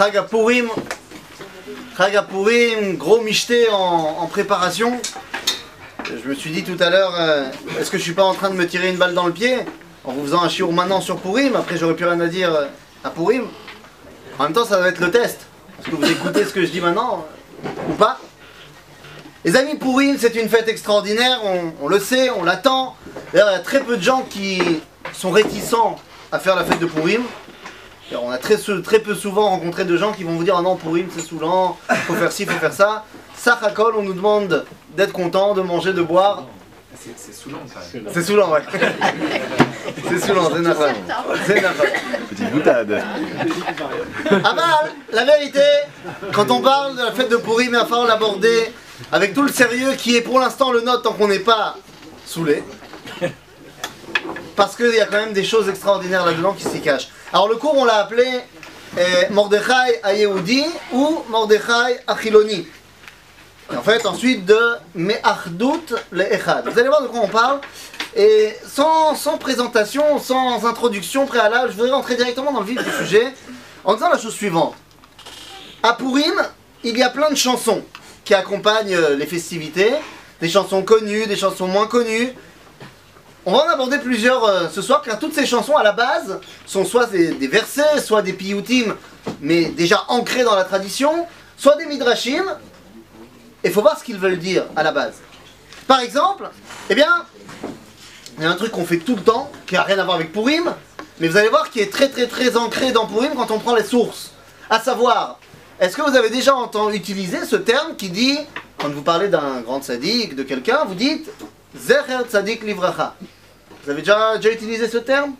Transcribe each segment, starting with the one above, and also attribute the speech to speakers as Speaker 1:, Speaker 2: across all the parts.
Speaker 1: Chagapurim, Chagapurim, gros michté en, préparation. Je me suis dit tout à l'heure, euh, est-ce que je suis pas en train de me tirer une balle dans le pied en vous faisant un chiour maintenant sur Purim Après, j'aurais plus rien à dire euh, à Purim. En même temps, ça va être le test. Est-ce que vous écoutez ce que je dis maintenant euh, ou pas? Les amis, Purim, c'est une fête extraordinaire, on, on le sait, on l'attend. D'ailleurs, il y a très peu de gens qui sont réticents à faire la fête de Purim. Alors, on a très, peu souvent rencontré de gens qui vont vous dire Ah non, Purim c'est saoulant, faut faire ci, faut faire ça. Sachakol, on nous demande d'être content, de manger, de boire.
Speaker 2: C'est c'est saoulant quand même.
Speaker 1: C'est saoulant, ouais. c'est saoulant, c'est nafal. C'est nafal.
Speaker 3: Petite boutade.
Speaker 1: Ah bah, la vérité, quand on parle de la fête de il va falloir l'aborder avec tout le sérieux qui est pour l'instant le nôtre tant qu'on n'est pas saoulé. Parce qu'il y a quand même des choses extraordinaires là-dedans qui s'y cachent. Alors le cours, on l'a appelé euh, Mordechai à Yehudi ou Mordechai à Chiloni. Et en fait, ensuite de Me'achdut le Echad. Vous allez voir de quoi on parle. Et sans, sans présentation, sans introduction préalable, je voudrais rentrer directement dans le vif du sujet en disant la chose suivante. À Purim, il y a plein de chansons qui accompagnent euh, les festivités, des chansons connues, des chansons moins connues. On va en aborder plusieurs euh, ce soir, car toutes ces chansons à la base sont soit des, versets, soit des piyutim, mais déjà ancrés dans la tradition, soit des midrashim. Et il faut voir ce qu'ils veulent dire à la base. Par exemple, eh bien, il y a un truc qu'on fait tout le temps, qui n'a rien à voir avec Purim, mais vous allez voir qui est très très très ancré dans Purim quand on prend les sources. À savoir, est-ce que vous avez déjà entendu utiliser ce terme qui dit, quand vous parlez d'un grand sadique, de quelqu'un, vous dites Zecher tzadik livracha. Vous avez déjà, déjà utilisé ce terme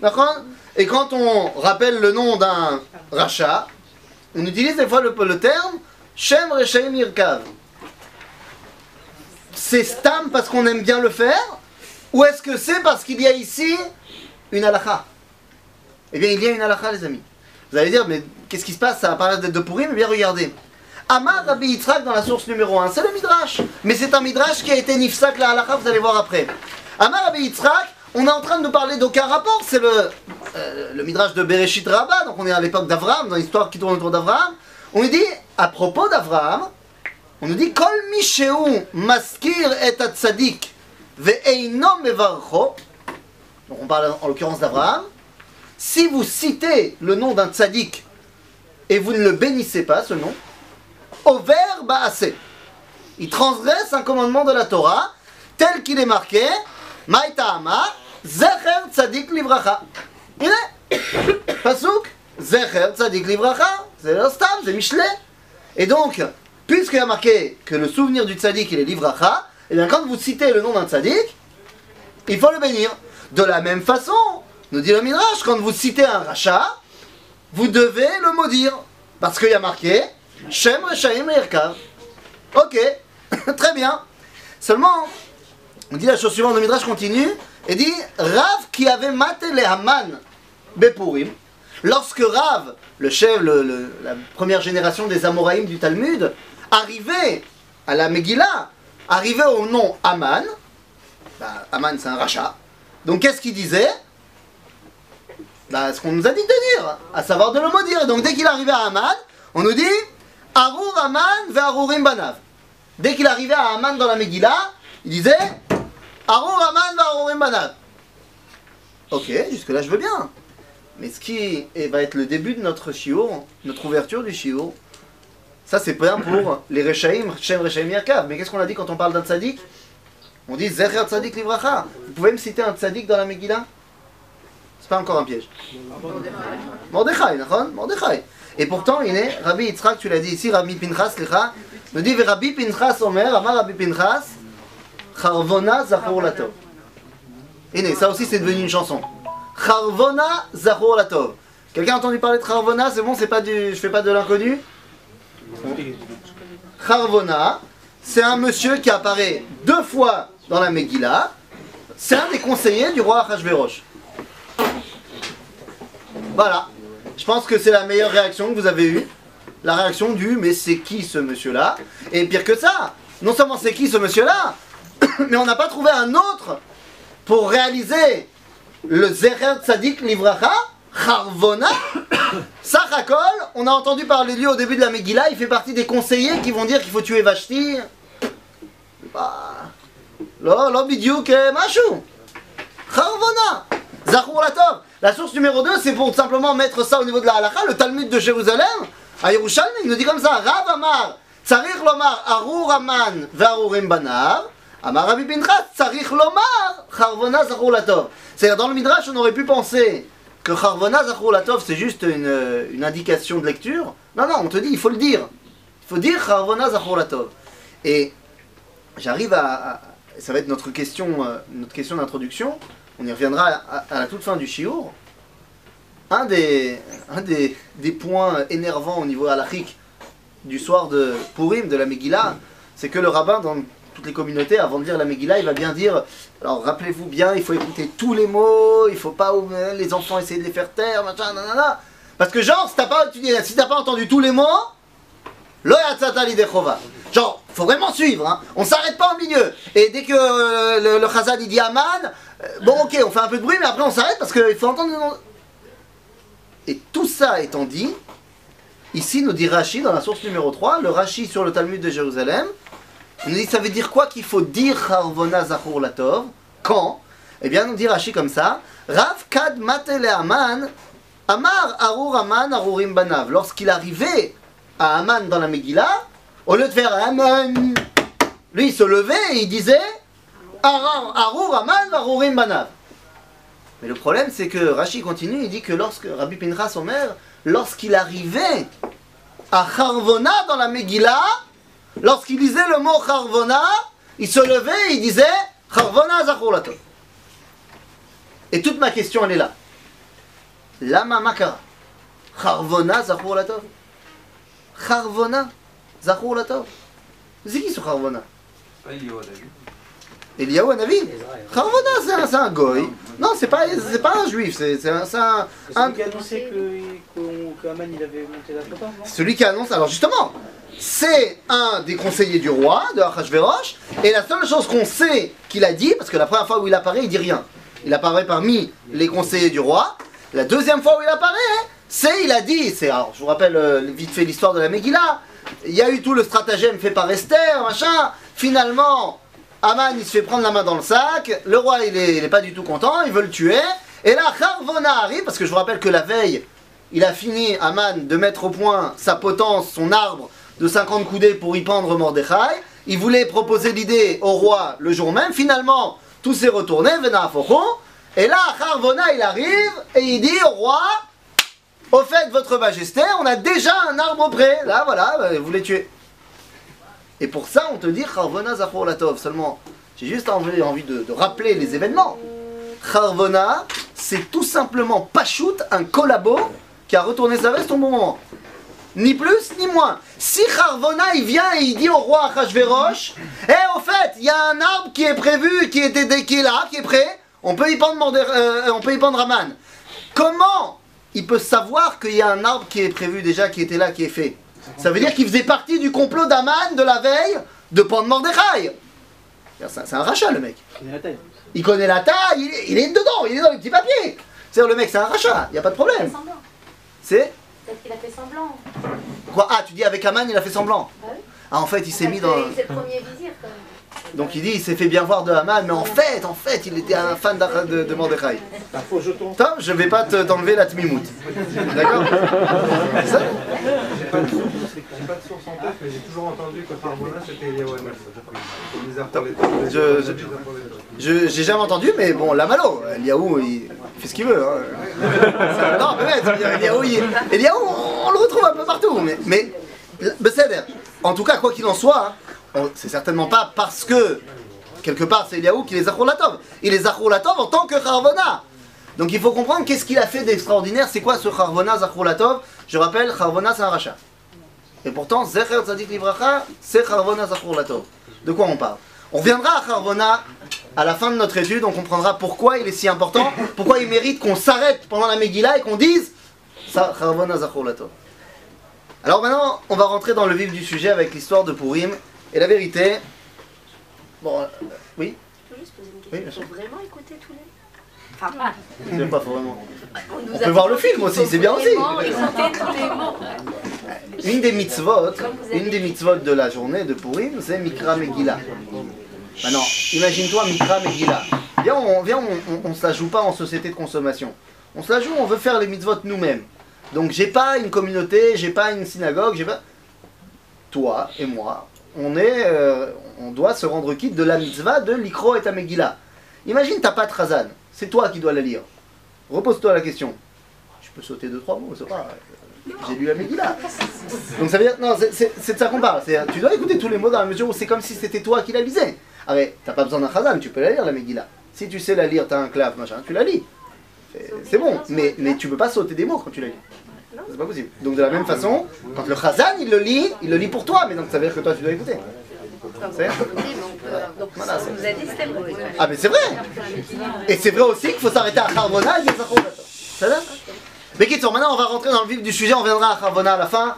Speaker 1: D'accord Et quand on rappelle le nom d'un rachat, on utilise des fois le, le terme Shem Reshaim Yirkav. C'est stam parce qu'on aime bien le faire Ou est-ce que c'est parce qu'il y a ici une halakha Eh bien, il y a une halakha, les amis. Vous allez dire, mais qu'est-ce qui se passe? Ça va parler de pourri, mais bien regardez. Amar Rabbi Yitzhak dans la source numéro 1, c'est le Midrash. Mais c'est un Midrash qui a été nifsak la halakha, vous allez voir après. Amar Yitzhak, on est en train de nous parler d'aucun rapport, c'est le, euh, Midrash de Bereshit Rabbah, donc on est à l'époque d'Avraham, dans l'histoire qui tourne autour d'Avraham. On nous dit, à propos d'Avraham, on nous dit, Kol maskir et atzadik. Donc on parle en l'occurrence d'Abraham. Si vous citez le nom d'un tzaddik et vous ne le bénissez pas, ce nom, over baase. Il transgresse un commandement de la Torah tel qu'il est marqué Maïtama Zecher tzadik livracha. Est Pasuk Zecher tzadik livracha. C'est le stam, c'est Michelet. Et donc, puisqu'il y a marqué que le souvenir du tzaddik il est livracha, et bien quand vous citez le nom d'un tzaddik, il faut le bénir. De la même façon, nous dit le Midrash, quand vous citez un rachat, vous devez le maudire. Parce qu'il y a marqué Shem Reshaim Yerkav. Ok, très bien. Seulement, on dit la chose suivante, le Midrash continue, et dit Rav qui avait maté les Haman Bepurim, lorsque Rav, le chef, la première génération des Amoraïm du Talmud, arrivait à la Megillah, arrivait au nom Haman, bah, Haman c'est un rachat, donc qu'est-ce qu'il disait? Bah, Ce qu'on nous a dit de dire, à savoir de le maudire. Donc dès qu'il arrivait à Haman, on nous dit Arur Haman ve Banav. Dès qu'il arrivait à Haman dans la Megillah, il disait Arur Haman ve Arurim Banav. Ok, jusque-là je veux bien. Mais ce qui va être le début de notre shiur, notre ouverture du shiur, ça c'est bien pour les Rechaim, Shem Rechaim Yakav. Mais qu'est-ce qu'on a dit quand on parle d'un tzaddik On dit Zecher Tzadik Livracha. Vous pouvez me citer un tzaddik dans la Megillah? C'est pas encore un piège. Mordechai, Mordechai. Et pourtant, il est Rabbi Yitzhak, tu l'as dit ici, Rabbi Pinchas, lecha, nous dit Rabbi Pinchas Omer, Amar Rabbi Pinchas, Charvona Zachor Latov. Et né, ça aussi c'est devenu une chanson. Charvona Zachor Latov. Quelqu'un a entendu parler de Charvona C'est bon, c'est pas du, je fais pas de l'inconnu? Charvona, c'est un monsieur qui apparaît deux fois dans la Megillah. C'est un des conseillers du roi Achashverosh. Voilà. Je pense que c'est la meilleure réaction que vous avez eue. La réaction du mais c'est qui ce monsieur-là? Et pire que ça, non seulement c'est qui ce monsieur-là, mais on n'a pas trouvé un autre pour réaliser le Zecher Tzadik Livracha, Harvona, Sachakol, on a entendu parler de lui au début de la Megillah, il fait partie des conseillers qui vont dire qu'il faut tuer Vashti. Bah, Harvona, Zachur Latov. La source numéro 2, c'est pour simplement mettre ça au niveau de la halakha, le Talmud de Jérusalem, à Yerushalmi, il nous dit comme ça, Rav Amar, Lomar, Arur Aman, Varurim Banar, Amar Rabbi Pinchas, Tsarich Lomar, C'est-à-dire, dans le Midrash, on aurait pu penser que Harvona Zachulatov, c'est juste euh, une, indication de lecture. Non, non, on te dit, il faut le dire. Il faut dire Harvona Zachulatov. Et j'arrive à, Ça va être notre question euh, notre question d'introduction. On y reviendra à, la toute fin du Shiur. Un des, un des, des points énervants au niveau halachique du soir de Purim, de la Megillah, c'est que le rabbin, dans toutes les communautés, avant de lire la Megillah, il va bien dire alors rappelez-vous bien, il faut écouter tous les mots, il faut pas euh, les enfants essayer de les faire taire, machin, nanana. Parce que genre, si t'as pas, pas entendu tous les mots, lo. Genre, faut vraiment suivre, hein. on s'arrête pas au milieu. Et dès que euh, le, le chazad dit Aman, euh, bon ok, on fait un peu de bruit, mais après on s'arrête parce qu'il faut entendre. Et tout ça étant dit, ici nous dit Rashi dans la source numéro 3, le Rashi sur le Talmud de Jérusalem, ça veut dire quoi qu'il faut dire Harvona Zachor Latov Quand Eh bien, nous dit Rashi comme ça Rav Kad Matele Aman Amar Arur Aman Arurim Banav. Lorsqu'il arrivait à Aman dans la Megillah, au lieu de faire Aman, lui il se levait et il disait Arur Aman Arurim Banav. Mais le problème c'est que Rashi continue, il dit que lorsque Rabbi Pinchas Omer, lorsqu'il arrivait à Harvona dans la Megillah, lorsqu'il disait le mot Harvona, il se levait et il disait Harvona Zachor Latov. Et toute ma question elle est là. Lama Makara. Harvona Zachor Latov. Harvona Zachor Latov. C'est qui ce Harvona
Speaker 2: Eliyahu Hanavi.
Speaker 1: Harvona c'est un, c'est un goy. Non, c'est pas, c'est pas un juif, c'est c'est un, c'est un-
Speaker 3: C'est
Speaker 1: un-
Speaker 3: celui qui a annoncé que- qu'Aman il avait monté la non?
Speaker 1: Celui qui annonce, alors justement, c'est un des conseillers du roi, de Achashverosh, et la seule chose qu'on sait qu'il a dit, parce que la première fois où il apparaît, il dit rien. Il apparaît parmi les conseillers du roi. La deuxième fois où il apparaît, c'est, il a dit, c'est, alors je vous rappelle euh, vite fait l'histoire de la Megillah, il y a eu tout le stratagème fait par Esther, machin, finalement, Aman il se fait prendre la main dans le sac, le roi il est, pas du tout content, il veut le tuer, et là Harvona arrive, parce que je vous rappelle que la veille, il a fini, Aman, de mettre au point sa potence, son arbre de 50 coudées pour y pendre Mordechai. Il voulait proposer l'idée au roi le jour même. Finalement, tout s'est retourné. Et là, Harvona, il arrive et il dit au roi Au fait, votre majesté, on a déjà un arbre prêt. Là, voilà, euh, vous les tuez. Et pour ça, on te dit Harvona Zachor Latov. Seulement, j'ai juste envie, envie de, de rappeler les événements. Harvona, c'est tout simplement Pachout, un collabo qui a retourné sa veste au bon moment. Ni plus ni moins. Si Harvona il vient et il dit au roi Achashverosh, Eh au fait, il y a un arbre qui est prévu, qui, était, qui est là, qui est prêt, on peut y pendre, euh, on peut y pendre Aman. Comment il peut savoir qu'il y a un arbre qui est prévu déjà, qui était là, qui est fait? Ça veut dire qu'il faisait partie du complot d'Aman de la veille de pendre Mordechai. C'est un rachat le mec.
Speaker 3: Il a la taille.
Speaker 1: Il connaît la taille, il est, il est dedans, il est dans les petits papiers. C'est-à-dire le mec c'est un rachat, il n'y a pas de problème. C'est
Speaker 4: Peut-être qu'il a fait semblant.
Speaker 1: quoi Ah, tu dis avec Aman il a fait semblant.
Speaker 4: Bah oui.
Speaker 1: Ah en fait il s'est mis
Speaker 4: que
Speaker 1: dans...
Speaker 4: C'est le premier vizir quand même.
Speaker 1: Donc il dit il s'est fait bien voir de Haman, mais en fait, en fait, il était un fan de, de Mordechai.
Speaker 3: Un faux jeton.
Speaker 1: Tom, je vais pas te- t'enlever la tmimout. D'accord C'est ça
Speaker 5: J'ai pas, de source- j'ai pas de source en tête, mais j'ai toujours entendu que Harbona c'était Eliyahu Hanavi. Bizarre pour les temps.
Speaker 1: Je- je- Je J'ai jamais entendu, mais bon, la malo, Eliaou, il fait ce qu'il veut. Hein. non, peut-être, Eliaou, il- Eliaou, on, on le retrouve un peu partout. Mais, mais en tout cas, quoi qu'il en soit, hein, c'est certainement pas parce que, quelque part, c'est Eliaou qui les a Latov. Il les a Latov en tant que Harvona. Donc il faut comprendre qu'est-ce qu'il a fait d'extraordinaire. C'est quoi ce Harvona Latov Je rappelle, Harvona, c'est un rachat. Et pourtant, Zecher Tzadik Livracha, c'est Harvona Latov. De quoi on parle? On reviendra à Harvona à la fin de notre étude, on comprendra pourquoi il est si important, pourquoi il mérite qu'on s'arrête pendant la Megillah et qu'on dise ça, Harvona. Alors maintenant, on va rentrer dans le vif du sujet avec l'histoire de Purim. Et la vérité, bon, euh, oui,
Speaker 4: Je peux juste poser une question.
Speaker 1: Oui, bien sûr.
Speaker 4: Il faut vraiment écouter tous les.
Speaker 6: Enfin,
Speaker 1: C'est pas vraiment.
Speaker 6: on nous
Speaker 1: On
Speaker 6: a
Speaker 1: peut voir le film aussi, c'est bien aussi.
Speaker 6: vraiment écouter tous les mots.
Speaker 1: Une des mitzvot, une des mitzvot de la journée de Purim, c'est Mikra Megillah. Maintenant, imagine-toi Mikra Megillah. Viens, on, viens, on, on, on se la joue pas en société de consommation. On se la joue, on veut faire les mitzvot nous-mêmes. Donc j'ai pas une communauté, j'ai pas une synagogue, j'ai pas. Toi et moi, on est, euh, on doit se rendre quitte de la mitzvah de l'ikro et ta Megillah. Imagine t'as pas de Razan, c'est toi qui dois la lire. Repose-toi la question. Je peux sauter deux trois mots, c'est pas. J'ai lu la Megillah. Donc ça veut dire, non, c'est- de ça qu'on parle. Tu dois écouter tous les mots dans la mesure où c'est comme si c'était toi qui la lisais. Ah mais t'as pas besoin d'un Khazan, tu peux la lire la Megillah. Si tu sais la lire, t'as un clave, machin, tu la lis. C'est- bon, mais, mais tu peux pas sauter des mots quand tu la lis. C'est pas possible. Donc de la même façon, quand le Khazan il le lit, il le lit pour toi, mais donc ça veut dire que toi tu dois écouter. C'est-
Speaker 6: Donc,
Speaker 1: Voilà,
Speaker 6: on nous a dit c'était beau.
Speaker 1: Ah mais c'est vrai Et c'est vrai aussi qu'il faut s'arrêter à Charbona et. Ça va Mais Kitsour, maintenant on va rentrer dans le vif du sujet, on viendra à Charbona à la fin.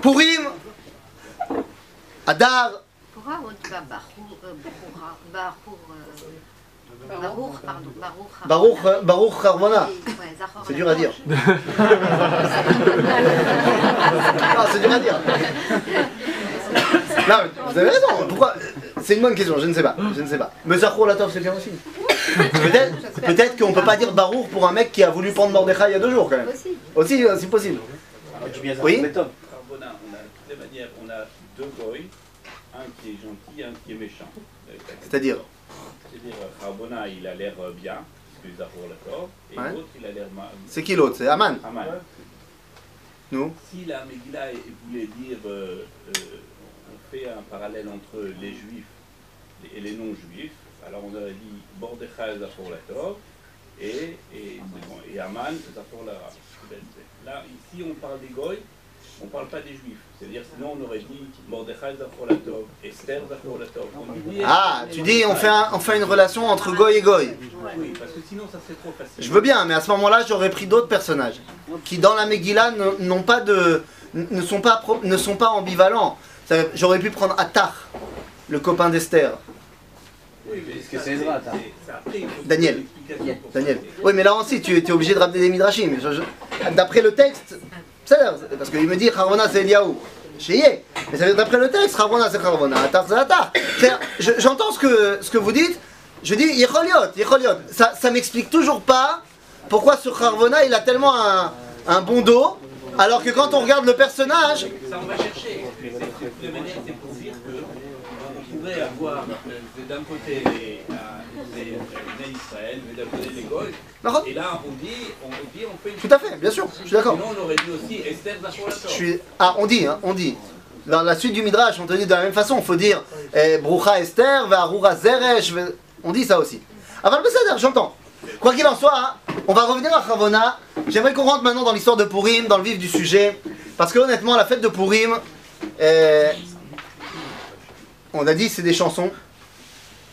Speaker 1: Purim, Adar,
Speaker 6: Barour, euh, euh, Barour, pardon, Barour.
Speaker 1: Baruch, euh, Baruch
Speaker 6: Zachor
Speaker 1: C'est dur à dire. Ah, c'est dur à dire. Non, vous avez raison. Pourquoi C'est une bonne question, je ne sais pas. Je ne sais pas. Mais Zachor Latov, c'est bien aussi. Peut-être peut qu'on peut pas dire Baruch pour un mec qui a voulu prendre Mordechai il y a deux jours quand même.
Speaker 6: Aussi.
Speaker 1: Aussi, euh, c'est possible. Oui
Speaker 2: Carbona, on a de toutes les manières, on a deux est gentil, un qui est méchant.
Speaker 1: C'est-à-dire
Speaker 2: C'est-à-dire, Carbona, il a l'air euh, bien, et
Speaker 1: Ouais.
Speaker 2: l'autre, il a l'air mal.
Speaker 1: C'est qui l'autre? C'est Aman.
Speaker 2: Pas mal.
Speaker 1: Nous?
Speaker 2: Si la Megillah voulait dire, euh, euh, on fait un parallèle entre les juifs et les non-juifs, alors on aurait dit Mordechai Zahor l'accord, et, et, et Aman Zahor la Là, ici, on parle des goy, on ne parle pas des juifs. C'est-à-dire, sinon, on aurait dit Mordechai Zahor Latov, Esther Zahor Latov. On oublie-
Speaker 1: Ah, tu dis on fait, un- on fait une relation entre Goy et Goy.
Speaker 2: Oui, parce que sinon, ça serait trop facile.
Speaker 1: Je veux bien, mais à ce moment-là, j'aurais pris d'autres personnages qui, dans la Megillah, ne- n'ont pas de, ne sont pas, pro- ne sont pas ambivalents. J'aurais pu prendre Attar, le copain d'Esther.
Speaker 2: Oui, mais
Speaker 7: Est-ce que c'est Ezra,
Speaker 2: faut
Speaker 1: Daniel. Daniel. Oui, mais là aussi, tu es obligé de ramener des midrashim. D'après le texte, parce qu'il me dit Harvona c'est Eliaou. Chéyé. Mais ça veut dire d'après le texte, Harvona c'est Harvona, Attar c'est J'entends ce que, ce que vous dites. Je dis Yecholiot, Yecholiot. Ça, ça m'explique toujours pas pourquoi ce Harvona il a tellement un, un bon dos, alors que quand on regarde le personnage,
Speaker 2: Ça, on va chercher. Mais c'est- de toute manière, c'est pour dire qu'on pourrait avoir d'un côté les, on dit, on fait une
Speaker 1: tout à fait, bien sûr, je suis d'accord.
Speaker 2: Sinon, on aurait dit aussi Esther Zachor
Speaker 1: Je suis... Ah, on dit, hein, on dit. Dans la suite du Midrash, on te dit de la même façon, il faut dire eh, Brucha Esther, Ve'arura Zeresh, on dit ça aussi. Avant le j'entends. Quoi qu'il en soit, on va revenir à Chavona. J'aimerais qu'on rentre maintenant dans l'histoire de Purim, dans le vif du sujet. Parce que honnêtement, la fête de Purim, euh, on a dit c'est des chansons.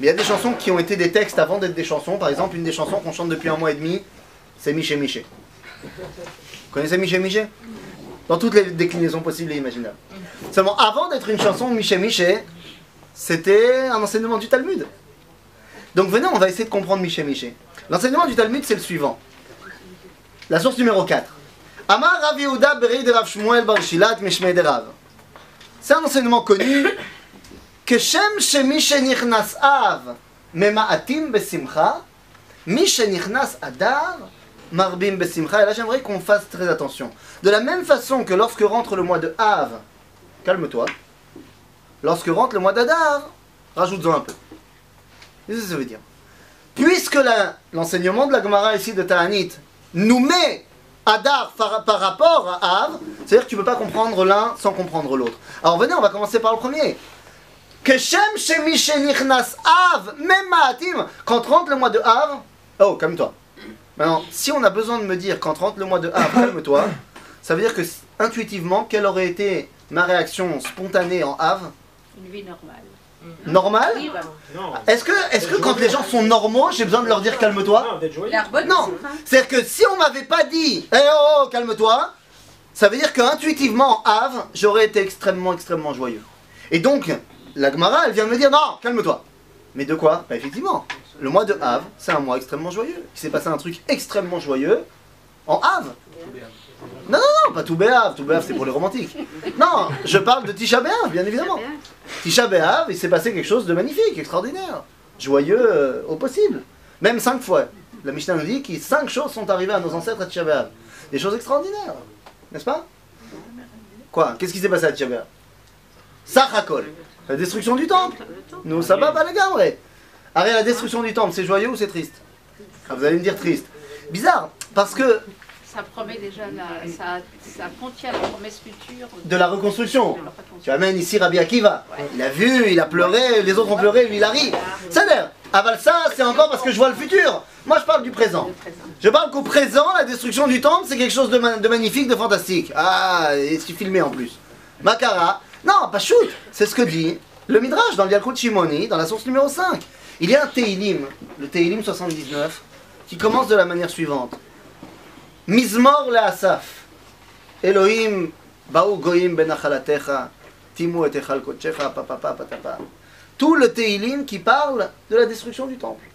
Speaker 1: Il y a des chansons qui ont été des textes avant d'être des chansons. Par exemple, une des chansons qu'on chante depuis un mois et demi, c'est Miché Miché. Vous connaissez Miché Miché? Dans toutes les déclinaisons possibles et imaginables. Seulement, avant d'être une chanson Miché Miché, c'était un enseignement du Talmud. Donc venez, on va essayer de comprendre Miché Miché. L'enseignement du Talmud, c'est le suivant. La source numéro 4. Amar Rav Shmuel. C'est un enseignement connu Shem Shemi Shenichnas Av Mema'atim Besimcha Mi Shenichnas Adar Marbim Besimcha. Et là, j'aimerais qu'on fasse très attention. De la même façon que lorsque rentre le mois de Av, calme-toi. Lorsque rentre le mois d'Adar, rajoute-en un peu. Qu'est-ce que ça veut dire? Puisque l'enseignement de la Gemara ici de Ta'anit nous met Adar par, par rapport à Av, c'est-à-dire que tu ne peux pas comprendre l'un sans comprendre l'autre. Alors venez, on va commencer par le premier. Que Shem Shemi Shenichnas Av, même Ma'atim, quand rentre le mois de Av, oh, calme-toi. Maintenant, si on a besoin de me dire quand rentre le mois de Av, calme-toi, ça veut dire que intuitivement, quelle aurait été ma réaction spontanée en Av?
Speaker 8: Une vie normale.
Speaker 1: Normale?
Speaker 8: Oui, bah,
Speaker 1: Est-ce que, est que quand les gens sont normaux, j'ai besoin de leur dire calme-toi?
Speaker 5: Non,
Speaker 1: Non. C'est-à-dire que si on m'avait pas dit Eh oh, oh calme-toi, ça veut dire qu'intuitivement, en Av, j'aurais été extrêmement, extrêmement joyeux. Et donc, la Gemara, elle vient me dire Non, calme-toi. Mais de quoi? Bah, effectivement. le mois de Av, c'est un mois extrêmement joyeux. Il s'est passé un truc extrêmement joyeux en Av. Non, non, non, pas tout Béav. Tout Béav, c'est pour les romantiques. Non, je parle de Tisha B'Av, bien évidemment. Tisha B'Av, il s'est passé quelque chose de magnifique, extraordinaire, joyeux euh, au possible. Même cinq fois. La Mishnah nous dit que cinq choses sont arrivées à nos ancêtres à Tisha. Des choses extraordinaires, n'est-ce pas? Quoi? Qu'est-ce qui s'est passé à Tisha B'Av? Sachakol, la destruction du temple. Nous, ça va pas les gars, ouais. Arrête, la destruction du temple, c'est joyeux ou c'est triste Ah, Vous allez me dire triste. Bizarre, parce que
Speaker 6: Ça promet déjà la, ça, ça contient la promesse future
Speaker 1: de la reconstruction.
Speaker 6: la
Speaker 1: Tu amènes ici Rabbi Akiva. Il a vu, il a pleuré, les autres ont pleuré, lui il a ri. Ça l'air. Aval ça, c'est encore parce que je vois le futur. Moi je parle du présent. Je parle qu'au présent, la destruction du temple, c'est quelque chose de, ma- de magnifique, de fantastique. Ah, et c'est filmé en plus. Makara. Non, pas shoot. C'est ce que dit le Midrash dans le Yalkut Shimoni, dans la source numéro 5. Il y a un Teilim, le Teilim 79, qui commence de la manière suivante. Mizmor le Asaf. Elohim, Baou Goyim ben Achalatecha, Timu et Echal Kochecha, papapa, patapa. Tout le Teilim qui parle de la destruction du temple.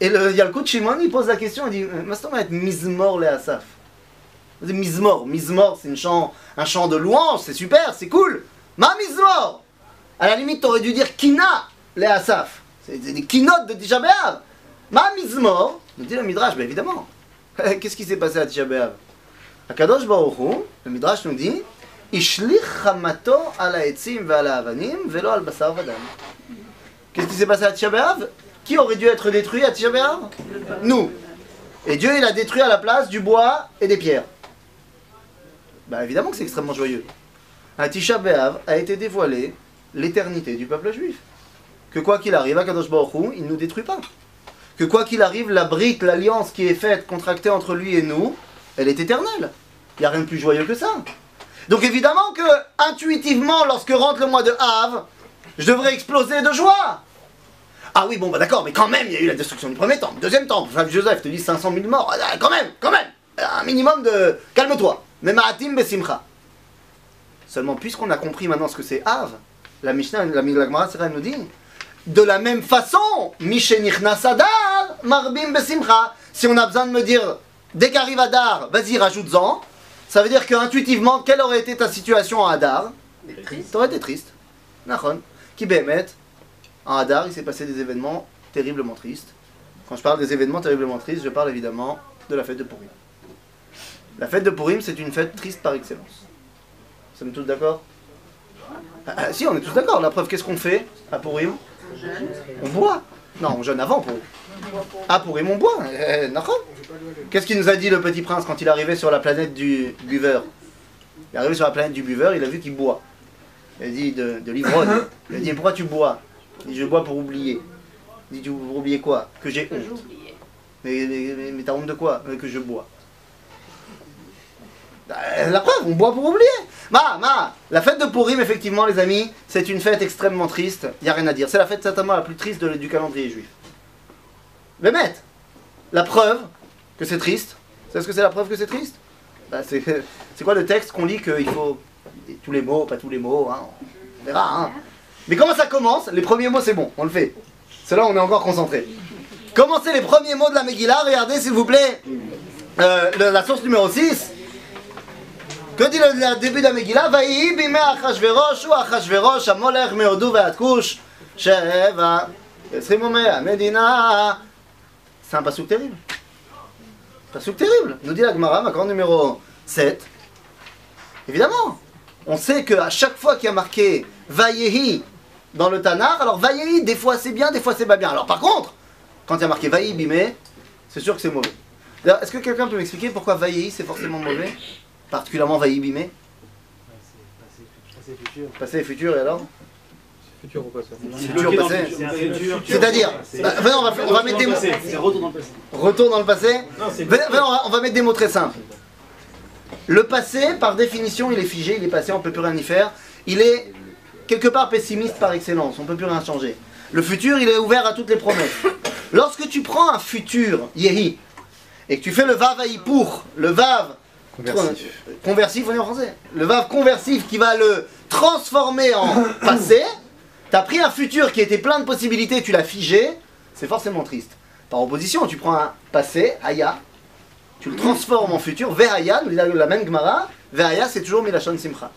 Speaker 1: Et le Yalkut Shimon, il pose la question, il dit, Mizmor le Asaf. C'est Mizmor, Mizmor, c'est un chant de louange, c'est super, c'est cool. Ma Mizmor À la limite, t'aurais dû dire Kina le Asaf. C'est des kinotes de Tisha. Ma Mizmor, nous dit le Midrash, ben évidemment. Qu'est-ce qui s'est passé à Tisha B'Av? Akadosh Baruch le Midrash nous dit, Ishlich chamato ala etzim ve'ala avanim velo al basar vadam. Qu'est-ce qui s'est passé à Tisha Qui aurait dû être détruit à Tisha Nous. Et Dieu, il a détruit à la place du bois et des pierres. Bah évidemment que c'est extrêmement joyeux. À Tisha B'Av a été dévoilée l'éternité du peuple juif. Que quoi qu'il arrive, Akadosh Baruch Hu, il ne nous détruit pas. Que quoi qu'il arrive, la brique, l'alliance qui est faite, contractée entre lui et nous, elle est éternelle. Il n'y a rien de plus joyeux que ça. Donc évidemment que, intuitivement, lorsque rentre le mois de Av, je devrais exploser de joie. Ah oui, bon, bah d'accord, mais quand même, il y a eu la destruction du premier temple. Deuxième temple, Joseph te dit 500 000 morts. Ah, quand même, quand même, un minimum de... Calme-toi. Mais Ma'atim Besimcha. Seulement, puisqu'on a compris maintenant ce que c'est Av, la Mishnah, la, la Gemara Sera nous dit, de la même façon, Mishenichnas Adar, Marbim Besimcha. Si on a besoin de me dire, dès qu'arrive Adar, vas-y, rajoute-en, ça veut dire que intuitivement, quelle aurait été ta situation en Adar? T'aurais été triste. Nachon. Qui bémet, en Hadar, il s'est passé des événements terriblement tristes. Quand je parle des événements terriblement tristes, je parle évidemment de la fête de Purim. La fête de Purim, c'est une fête triste par excellence. Sommes tous d'accord? Ah, ah, Si, on est tous d'accord. La preuve, qu'est-ce qu'on fait à Purim? On boit. Non, on jeûne avant Purim. À Purim, on boit. Eh. Qu'est-ce qu'il nous a dit le petit prince quand il est arrivé sur la planète du buveur? Il est arrivé sur la planète du buveur, il a vu qu'il boit. Il a dit de, de l'ivrogne. Il a dit pourquoi tu bois? Il dit je bois pour oublier. Il dit tu pour oublier quoi? Que j'ai honte. Mais, mais, mais- mais t'as honte de quoi? Euh, Que je bois. Euh, La preuve, on boit pour oublier. Ma, ma, la fête de Purim, effectivement, les amis, c'est une fête extrêmement triste. Il n'y a rien à dire. C'est la fête certainement la plus triste du calendrier juif. Mais mette, la preuve que c'est triste. C'est ce que c'est la preuve que c'est triste? Bah, c'est, quoi le texte qu'on lit qu'il faut. Tous les mots, pas tous les mots, hein, on verra. Hein? Mais comment ça commence? Les premiers mots, c'est bon, on le fait. C'est là on est encore concentré. Commencez les premiers mots de la Megillah, regardez s'il vous plaît euh, la source numéro 6. Que dit le, début de la Megillah Vaïhi Achashverosh ou Achashverosh amolech meodu ve'atkush sheva esrimome amedina. C'est un pasouk terrible. Pasouk terrible. Nous dit la Gemara, ma grande numéro 7. Évidemment, on sait qu'à chaque fois qu'il y a marqué Vayehi dans le Tanar, alors Vayehi, des fois c'est bien, des fois c'est pas bien. Alors par contre, quand il y a marqué Vayehi bime, c'est sûr que c'est mauvais. Est-ce que quelqu'un peut m'expliquer pourquoi Vayehi c'est forcément mauvais? Particulièrement Vayehi bime Passé et futur et alors?
Speaker 5: Futur ou passé
Speaker 1: Futur, passé C'est-à-dire, bah, on va, va mettre des mots.
Speaker 7: C'est retour dans le passé.
Speaker 1: Retour dans le passé
Speaker 7: Non,
Speaker 1: va, on va mettre des mots très simples. Le passé, par définition, il est figé, il est passé, on ne peut plus rien y faire. Il est quelque part pessimiste par excellence, on ne peut plus rien changer. Le futur, il est ouvert à toutes les promesses. Lorsque tu prends un futur, Yehi, et que tu fais le vav pour, le vav conversif, conversif en français, le vav conversif qui va le transformer en passé, tu as pris un futur qui était plein de possibilités, tu l'as figé, c'est forcément triste. Par opposition, tu prends un passé, Aya, tu le transformes en futur, Ve'aya, nous dit la, même Gemara, Ve'aya c'est toujours Milachon Simcha.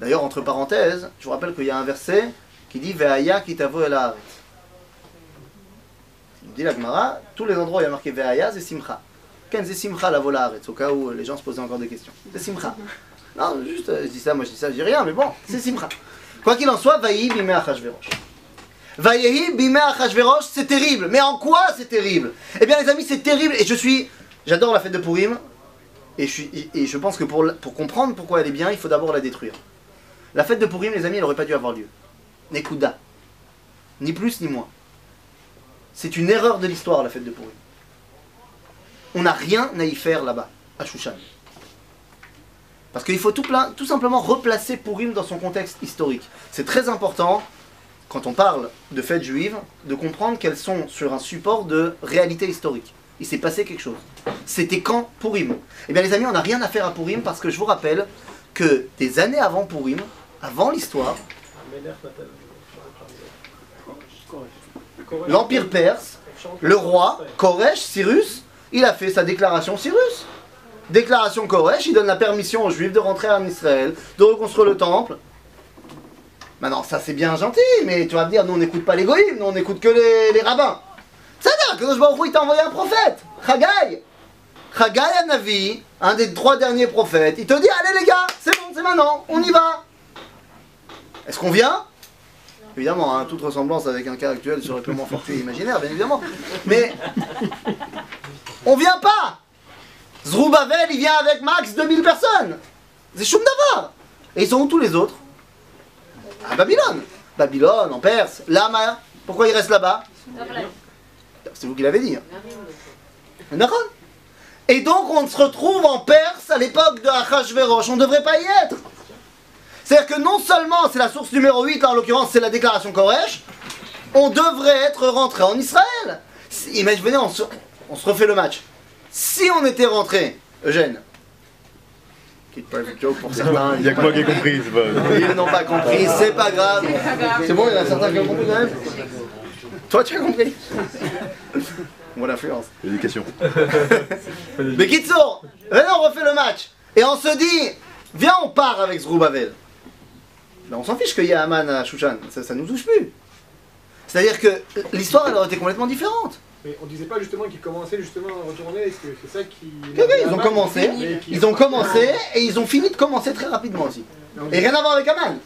Speaker 1: D'ailleurs, entre parenthèses, je vous rappelle qu'il y a un verset qui dit Ve'aya kitavo el. Il dit la Gemara, tous les endroits où il y a marqué Ve'aya, c'est Simcha. Ken c'est Simcha la vola au cas où les gens se posaient encore des questions. C'est Simcha. Non, juste, euh, je dis ça, moi je dis ça, je dis rien, mais bon, c'est Simcha. Quoi qu'il en soit, Vaïhi bimé achashverosh. Vaïhi bimé achashverosh, c'est terrible. Mais en quoi c'est terrible? Eh bien, les amis, c'est terrible. Et je suis. J'adore la fête de Purim. Et je, suis, et je pense que pour, pour comprendre pourquoi elle est bien, il faut d'abord la détruire. La fête de Purim, les amis, elle n'aurait pas dû avoir lieu. Nekuda. Ni plus ni moins. C'est une erreur de l'histoire, la fête de Purim. On n'a rien à y faire là-bas, à Shushan. Parce qu'il faut tout, simplement replacer Purim dans son contexte historique. C'est très important, quand on parle de fêtes juives, de comprendre qu'elles sont sur un support de réalité historique. Il s'est passé quelque chose. C'était quand Purim? Eh bien les amis, on n'a rien à faire à Purim parce que je vous rappelle que des années avant Purim, avant l'histoire, l'Empire perse, le roi, Koresh, Cyrus, il a fait sa déclaration Cyrus. Déclaration Koresh, il donne la permission aux Juifs de rentrer en Israël, de reconstruire le temple. Maintenant, ça c'est bien gentil, mais tu vas me dire, nous on n'écoute pas les goïms, nous on n'écoute que les, rabbins. Ça dire que Baruch il t'a envoyé un prophète, Chagai. Chagai Navi, un des trois derniers prophètes, il te dit, allez les gars, c'est bon, c'est maintenant, on y va. Est-ce qu'on vient? Évidemment, hein, toute ressemblance avec un cas actuel serait purement fortuit et imaginaire, bien évidemment. Mais on vient pas Zroubavel, il vient avec max 2000 personnes. C'est d'abord. Et ils sont où tous les autres? À Babylone. Babylone, en Perse. Lama, pourquoi ils restent là-bas? C'est vous qui l'avez dit. hein. Et donc on se retrouve en Perse à l'époque de Achashverosh. On ne devrait pas y être. C'est-à-dire que non seulement c'est la source numéro 8, là en l'occurrence c'est la déclaration Koresh, on devrait être rentré en Israël. Imaginez, on on se refait le match. Si on était rentré, Eugène, quitte pas le joke pour certains,
Speaker 7: Il y a que moi qui ai compris. c'est pas-
Speaker 1: ils n'ont pas compris, c'est pas grave. C'est bon, il y en a certains qui ont compris quand même. Toi, tu as compris Bon, l'influence.
Speaker 7: L'éducation.
Speaker 1: Mais Kitsour, venez, on refait le match. Et on se dit, viens, on part avec Zroubavel. Ben, on s'en fiche qu'il y a Aman à Shushan, ça, ça nous touche plus. C'est-à-dire que l'histoire, elle aurait été complètement différente.
Speaker 5: Mais on disait pas justement qu'ils commençaient justement à retourner, est-ce que c'est ça qui.
Speaker 1: Oui, oui, ils ont commencé, ils ont commencé, et ils ont fini de commencer très rapidement aussi. Et rien à voir avec Aman.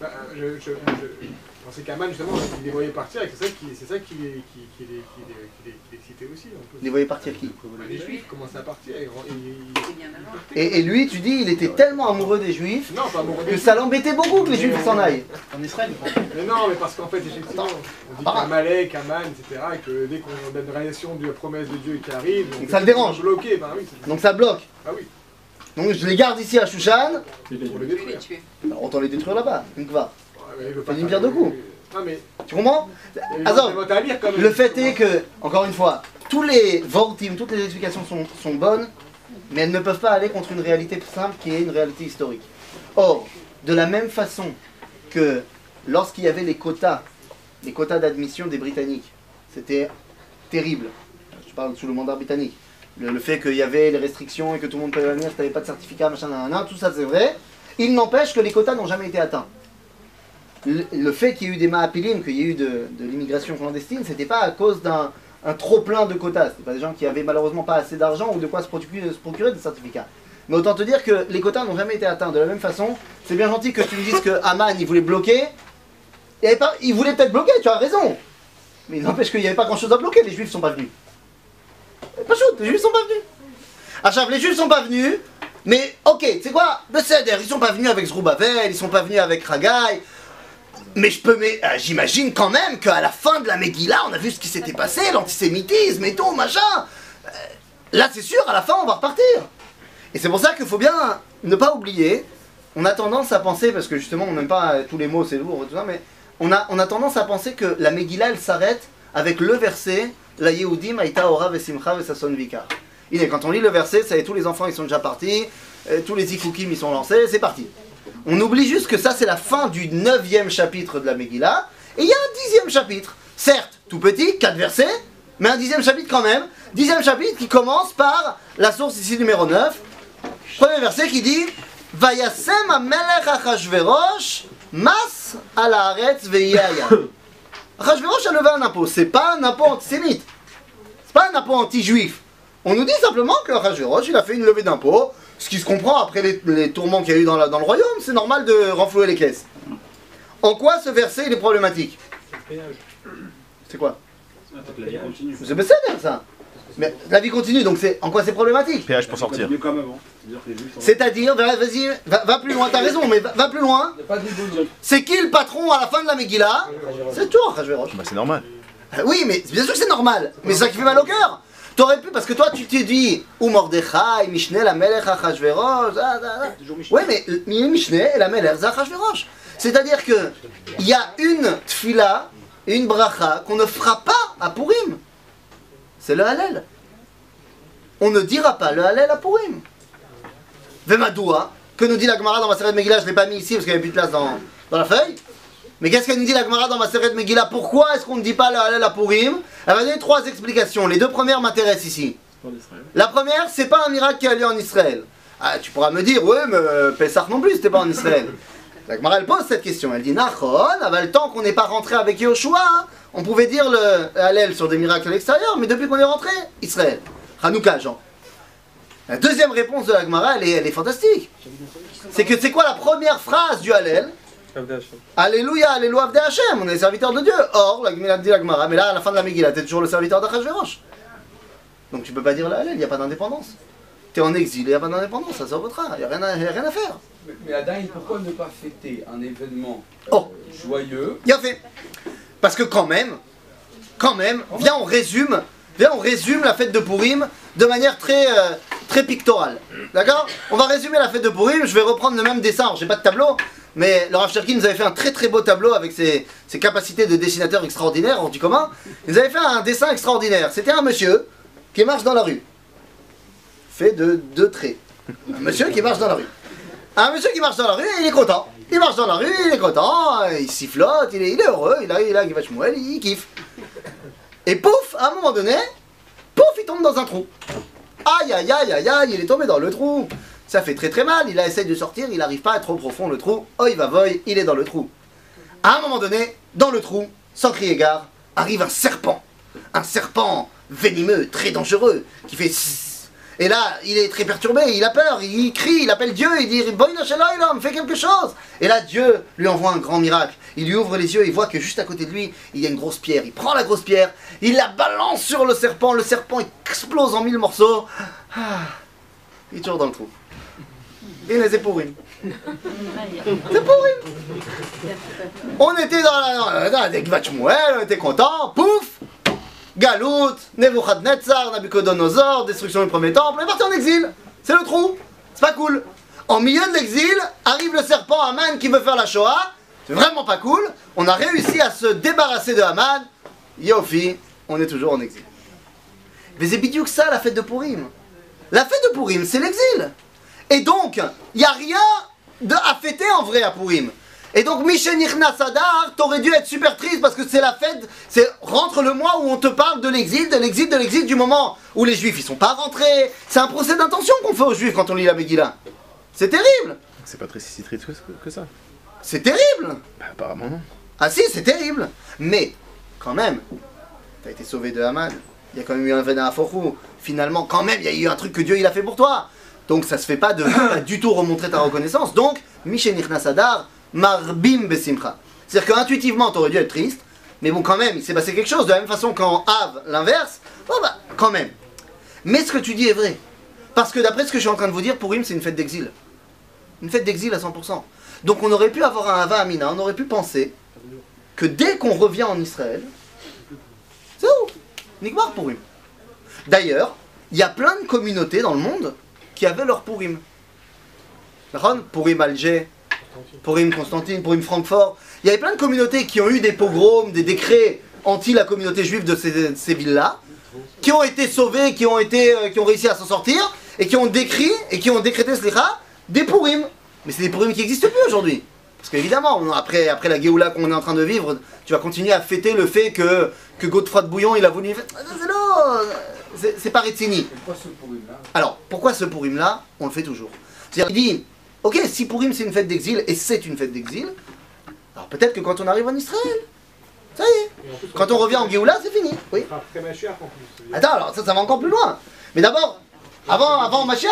Speaker 5: bah, je, je, je, pensais qu'Aman justement, il les voyait partir et c'est ça qui, c'est ça qui, les- qui, qui, les- qui, les- qui, les- qui les excitait aussi.
Speaker 1: Les voyez partir qui
Speaker 5: Bah, les juifs commençaient à partir et, et-
Speaker 6: C'est bien avant.
Speaker 1: et, et lui, tu dis, il était tellement amoureux des Juifs
Speaker 5: Non, pas amoureux
Speaker 1: que
Speaker 5: des
Speaker 1: ça l'embêtait beaucoup que les Juifs s'en aillent.
Speaker 3: En Israël,
Speaker 5: Mais non, mais parce qu'en fait, effectivement, on dit
Speaker 1: Ah.
Speaker 5: qu'Amalek, Aman, etc., et que dès qu'on a une réalisation de la promesse de Dieu qui arrive,
Speaker 1: ça le dérange.
Speaker 5: bloqué, bah oui, c'est-
Speaker 1: Donc ça bloque.
Speaker 5: ah oui,
Speaker 1: Donc je les garde ici à Shushan,
Speaker 6: Tu les
Speaker 5: détruire.
Speaker 1: alors autant les détruire là-bas, va.
Speaker 5: Faire-
Speaker 1: pierre deux coups.
Speaker 5: Non, mais
Speaker 1: Tu comprends Azov. Le fait est que, encore une fois, tous les vortim, toutes les explications sont, sont bonnes, mais elles ne peuvent pas aller contre une réalité simple qui est une réalité historique. Or, de la même façon que lorsqu'il y avait les quotas, les quotas d'admission des Britanniques, c'était terrible. Je parle sous le mandat britannique. Le, le fait qu'il y avait les restrictions et que tout le monde pouvait venir si tu n'avais pas de certificat, machin, tout ça c'est vrai. Il n'empêche que les quotas n'ont jamais été atteints. Le, le fait qu'il y ait eu des maapilim, qu'il y ait eu de, l'immigration clandestine, c'était pas à cause d'un un trop plein de quotas. C'était pas des gens qui avaient malheureusement pas assez d'argent ou de quoi se procurer, des certificats. Mais autant te dire que les quotas n'ont jamais été atteints. De la même façon, c'est bien gentil que tu me dises que Haman il voulait bloquer. Il, pas, il voulait peut-être bloquer, tu as raison. Mais il n'empêche qu'il n'y avait pas grand chose à bloquer, les juifs sont pas venus. Pas chaud, les juifs sont pas venus. Achab, les juifs sont pas venus, mais ok, tu sais quoi Besséder, ils sont pas venus avec Zroubavel, ils sont pas venus avec Ragai. Mais je peux, euh, j'imagine quand même qu'à la fin de la Megillah, on a vu ce qui s'était passé, l'antisémitisme et tout, machin. Euh, là, c'est sûr, à la fin, on va repartir. Et c'est pour ça qu'il faut bien ne pas oublier. On a tendance à penser, parce que justement, on n'aime pas euh, tous les mots, c'est lourd, tout ça, mais on a, on a tendance à penser que la Megillah, elle s'arrête avec le verset La Yehudim Aïta Ora Vesimcha Vesason Vikar. Quand on lit le verset, ça y tous les enfants ils sont déjà partis, tous les ikukim ils sont lancés, c'est parti. On oublie juste que ça c'est la fin du neuvième chapitre de la Megillah, et il y a un dixième chapitre. Certes, tout petit, quatre versets, mais un dixième chapitre quand même. Dixième chapitre qui commence par la source ici numéro 9. Premier verset qui dit Vayasem amelech achashverosh mas al haaretz ve'yaya. Achashverosh a levé un impôt. C'est pas un impôt antisémite. C'est pas un impôt anti-juif. On nous dit simplement que Achashverosh il a fait une levée d'impôt. Ce qui se comprend après les, les tourments qu'il y a eu dans, la- dans le royaume. C'est normal de renflouer les caisses. En quoi ce verset il est problématique C'est quoi C'est bien ça. Mais la vie continue, donc c'est en quoi c'est problématique
Speaker 7: Péage pour sortir.
Speaker 8: C'est-à-dire
Speaker 1: vas-y, va, va plus loin, t'as raison, mais va, va plus loin. C'est qui le patron à la fin de la Megillah C'est toi, Achashverosh.
Speaker 7: Bah c'est normal.
Speaker 1: Euh, Oui, mais bien sûr que c'est normal. Mais c'est ça qui fait mal au cœur. T'aurais pu, parce que toi tu t'es dit, ou Mordechai, Mishneh, la Melech, Achashverosh. ah, ah, ah. Oui, mais euh, Mishneh et la Melech, Achashverosh. C'est-à-dire que il y a une tfila, une bracha qu'on ne fera pas à Purim. C'est le Hallel. On ne dira pas le Hallel à Purim. Vemadoua, que nous dit la Gemara dans ma série de Megillah, je ne l'ai pas mis ici parce qu'il n'y avait plus de place dans, dans la feuille. Mais qu'est-ce qu'elle nous dit la Gemara dans ma série de Megillah? Pourquoi est-ce qu'on ne dit pas le Hallel à Purim? Elle va donner trois explications. Les deux premières m'intéressent ici. La première, c'est pas un miracle qui a lieu en Israël. Ah, tu pourras me dire, ouais, mais euh, Pessah non plus, c'était pas en Israël. La Gemara, elle pose cette question. Elle dit, Nachon, avant le temps qu'on n'est pas rentré avec Yoshua, on pouvait dire le Hallel sur des miracles à l'extérieur, mais depuis qu'on est rentré, Israël. Hanouka, Jean. La deuxième réponse de la Gemara, elle est, elle est fantastique. C'est que c'est quoi la première phrase du Hallel? Alléluia, Alléluia, Avdei Hashem, on est serviteur de Dieu. Or, la Gemara dit la Gemara, mais là, à la fin de la Megillah, t'es toujours le serviteur d'Achashverosh. Donc tu peux pas dire le Hallel, il n'y a pas d'indépendance. T'es en exil, il n'y a pas d'indépendance, ça sort il n'y a, rien à- y a rien à faire.
Speaker 9: Mais, mais Adaïn, pourquoi ne pas fêter un événement euh,
Speaker 1: Oh.
Speaker 9: joyeux?
Speaker 1: Bien fait. Parce que quand même, quand même, viens on résume, on résume la fête de Purim de manière très, euh, très pictorale. D'accord? On va résumer la fête de Purim, je vais reprendre le même dessin, alors j'ai pas de tableau, mais Laura Cherkin nous avait fait un très très beau tableau avec ses, ses capacités de dessinateur extraordinaires, hors du commun. Il nous avait fait un dessin extraordinaire. C'était un monsieur qui marche dans la rue. Fait de deux traits. Un monsieur qui marche dans la rue. Un monsieur qui marche dans la rue, il est content. Il marche dans la rue, il est content, il sifflote, il est, il est heureux, il a, il a Givat Shmuel, il kiffe. Et pouf, à un moment donné, pouf, il tombe dans un trou. Aïe, aïe, aïe, aïe, aïe, il est tombé dans le trou. Ça fait très très mal, il a essayé de sortir, il n'arrive pas à trop profond le trou. Oh, il va voy, il est dans le trou. À un moment donné, dans le trou, sans crier gare, arrive un serpent. Un serpent venimeux, très dangereux, qui fait. Et là, il est très perturbé, il a peur, il crie, il appelle Dieu, il dit Shalom, fais quelque chose Et là, Dieu lui envoie un grand miracle. Il lui ouvre les yeux, il voit que juste à côté de lui, il y a une grosse pierre. Il prend la grosse pierre, il la balance sur le serpent, le serpent explose en mille morceaux. Ah, il est toujours dans le trou. Et c'est pourri. C'est pourri. On était dans la, dans la- on était content, pouf Galout, Nebuchadnezzar, Nabucodonosor, destruction du premier temple, on est parti en exil. C'est le trou. C'est pas cool. En milieu de l'exil, arrive le serpent Haman qui veut faire la Shoah. C'est vraiment pas cool. On a réussi à se débarrasser de Haman. Yofi, on est toujours en exil. Mais c'est bidiouk ça la fête de Purim. La fête de Purim, c'est l'exil. Et donc, il n'y a rien de, à fêter en vrai à Purim. Et donc, Michel Sadar, t'aurais dû être super triste parce que c'est la fête, c'est rentre le mois où on te parle de l'exil, de l'exil, de l'exil, du moment où les juifs ils sont pas rentrés. C'est un procès d'intention qu'on fait aux juifs quand on lit la Megillah. C'est terrible,
Speaker 7: C'est pas très si triste que ça.
Speaker 1: C'est terrible.
Speaker 7: Bah apparemment non.
Speaker 1: Ah si, c'est terrible. Mais, quand même, t'as été sauvé de Haman. Il y a quand même eu un Vena Aforou. Finalement, quand même, il y a eu un truc que Dieu il a fait pour toi. Donc ça se fait pas de pas du tout remontrer ta reconnaissance. Donc, Michel Sadar, Marbim Besimcha. C'est-à-dire qu'intuitivement, t'aurais dû être triste. Mais bon, quand même, il s'est passé quelque chose. De la même façon qu'en Av, l'inverse. Bon bah, quand même. Mais ce que tu dis est vrai. Parce que d'après ce que je suis en train de vous dire, Purim, c'est une fête d'exil. Une fête d'exil à 100%. Donc on aurait pu avoir un Hava Amina, on aurait pu penser que dès qu'on revient en Israël, c'est où Nigmar Purim. D'ailleurs, il y a plein de communautés dans le monde qui avaient leur Purim. Purim Alger, Purim Constantine, Purim Francfort. Il y avait plein de communautés qui ont eu des pogroms, des décrets anti la communauté juive de ces, villes-là, qui ont été sauvés, qui ont, été, euh, qui ont réussi à s'en sortir, et qui ont décrit, et qui ont décrété Slicha, des Purim. Mais c'est des Purim qui n'existent plus aujourd'hui. Parce qu'évidemment, après, après la Géoula qu'on est en train de vivre, tu vas continuer à fêter le fait que, que Godefroy de Bouillon, il a voulu... C'est pas Retsini.
Speaker 9: Pourquoi ce pourri-là
Speaker 1: Alors, pourquoi ce Purim là On le fait toujours. C'est-à-dire, il dit, ok, si Purim c'est une fête d'exil, et c'est une fête d'exil, alors peut-être que quand on arrive en Israël, ça y est, quand on revient en Géoula, c'est fini. Oui. Attends, alors ça, ça va encore plus loin. Mais d'abord, avant, avant Mashiach,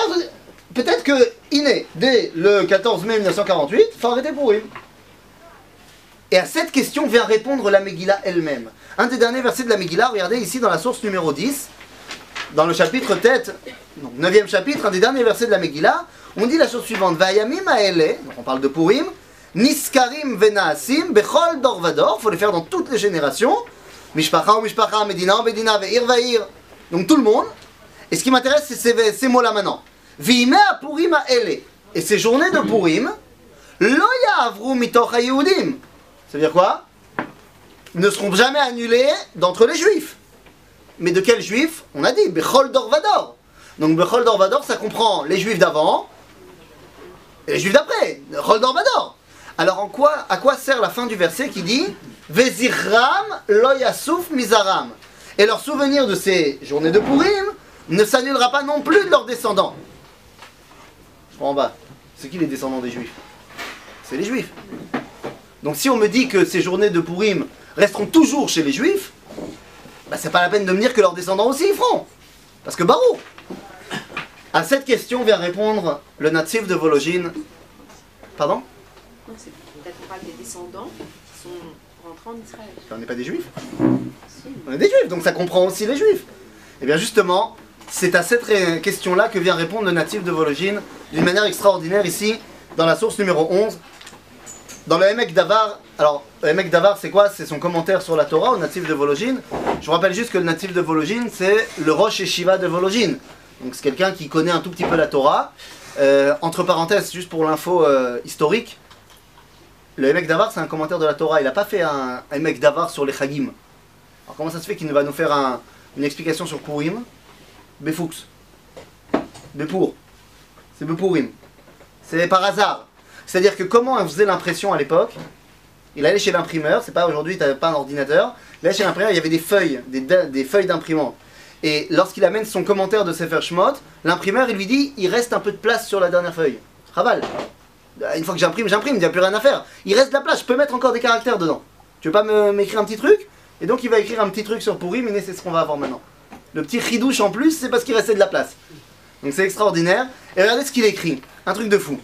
Speaker 1: peut-être que il est dès le 14 mai 1948, faut arrêter Purim. Et à cette question vient répondre la Megillah elle-même. Un des derniers versets de la Megillah, regardez ici dans la source numéro 10, dans le chapitre tête, donc 9e chapitre, un des derniers versets de la Megillah, on dit la chose suivante Vayamim aele, donc on parle de Purim, Niskarim venaasim, bechol dor vador, faut les faire dans toutes les générations, Mishpacha ou Mishpacha, Medina ou Ve'ir Ve'ir, donc tout le monde. Et ce qui m'intéresse, c'est ces, ces mots-là maintenant. Et ces journées de Purim. Ça veut dire quoi? Ne seront jamais annulés d'entre les juifs. Mais de quels juifs? On a dit Bechol Dorvador. Donc Bechol Dorvador, ça comprend les juifs d'avant et les juifs d'après. Bechol Dorvador. Alors en quoi, à quoi sert la fin du verset qui dit Vezirram lo yasuf mizaram Et leur souvenir de ces journées de Purim ne s'annulera pas non plus de leurs descendants. En bas. C'est qui les descendants des juifs? C'est les juifs. Donc si on me dit que ces journées de Purim resteront toujours chez les juifs, bah, c'est pas la peine de me dire que leurs descendants aussi y feront. Parce que Barou. À cette question vient répondre le natif de Vologine. Pardon?
Speaker 10: C'est peut-être on parle des descendants qui sont rentrés en Israël.
Speaker 1: On n'est pas des juifs
Speaker 10: Si.
Speaker 1: On est des juifs, donc ça comprend aussi les juifs. Et bien justement, c'est à cette question-là que vient répondre le natif de Vologine d'une manière extraordinaire ici, dans la source numéro 11. Dans le Emek Davar, alors le Emek Davar c'est quoi? C'est son commentaire sur la Torah au natif de Vologine. Je vous rappelle juste que le natif de Vologine c'est le Rosh Yeshiva de Vologine. Donc c'est quelqu'un qui connaît un tout petit peu la Torah. Euh, entre parenthèses, juste pour l'info euh, historique, le Emek Davar c'est un commentaire de la Torah. Il n'a pas fait un Emek Davar sur les Chagim. Alors comment ça se fait qu'il va nous faire un- une explication sur Purim? Befoux. Bepour. C'est Bepourim. C'est par hasard. C'est-à-dire que comment on faisait l'impression à l'époque Il allait chez l'imprimeur, c'est pas aujourd'hui, tu pas un ordinateur. Allait chez l'imprimeur, il y avait des feuilles, des, feuilles d'imprimante. Et lorsqu'il amène son commentaire de Sefer Shmot, l'imprimeur il lui dit il reste un peu de place sur la dernière feuille. Raval. Une fois que j'imprime, j'imprime, il n'y a plus rien à faire. Il reste de la place, je peux mettre encore des caractères dedans. Tu veux pas m'écrire un petit truc? Et donc il va écrire un petit truc sur Purim, mais c'est ce qu'on va avoir maintenant. Le petit ridouche en plus, c'est parce qu'il restait de la place. Donc c'est extraordinaire. Et regardez ce qu'il écrit. Un truc de fou.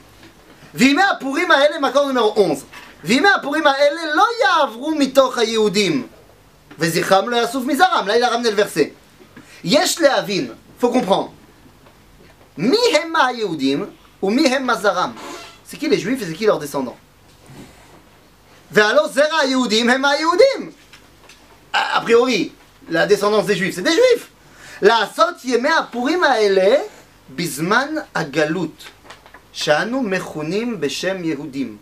Speaker 1: Vime apurim aele, ma corde numéro 11. Vime apurim aele lo yavru mitoch yehudim. Vezicham le yasuf mizaram. Là, il a ramené le verset. Yesh leavin. Faut comprendre. Mi hem ha-yehudim ou mi. C'est qui les juifs et c'est qui leurs descendants? Ve'alo zera yehudim hem. A priori, la descendance des juifs, c'est des juifs. La sot yeme apurim aele... בזמן הגלות, שאנו מכונים בשם יהודים.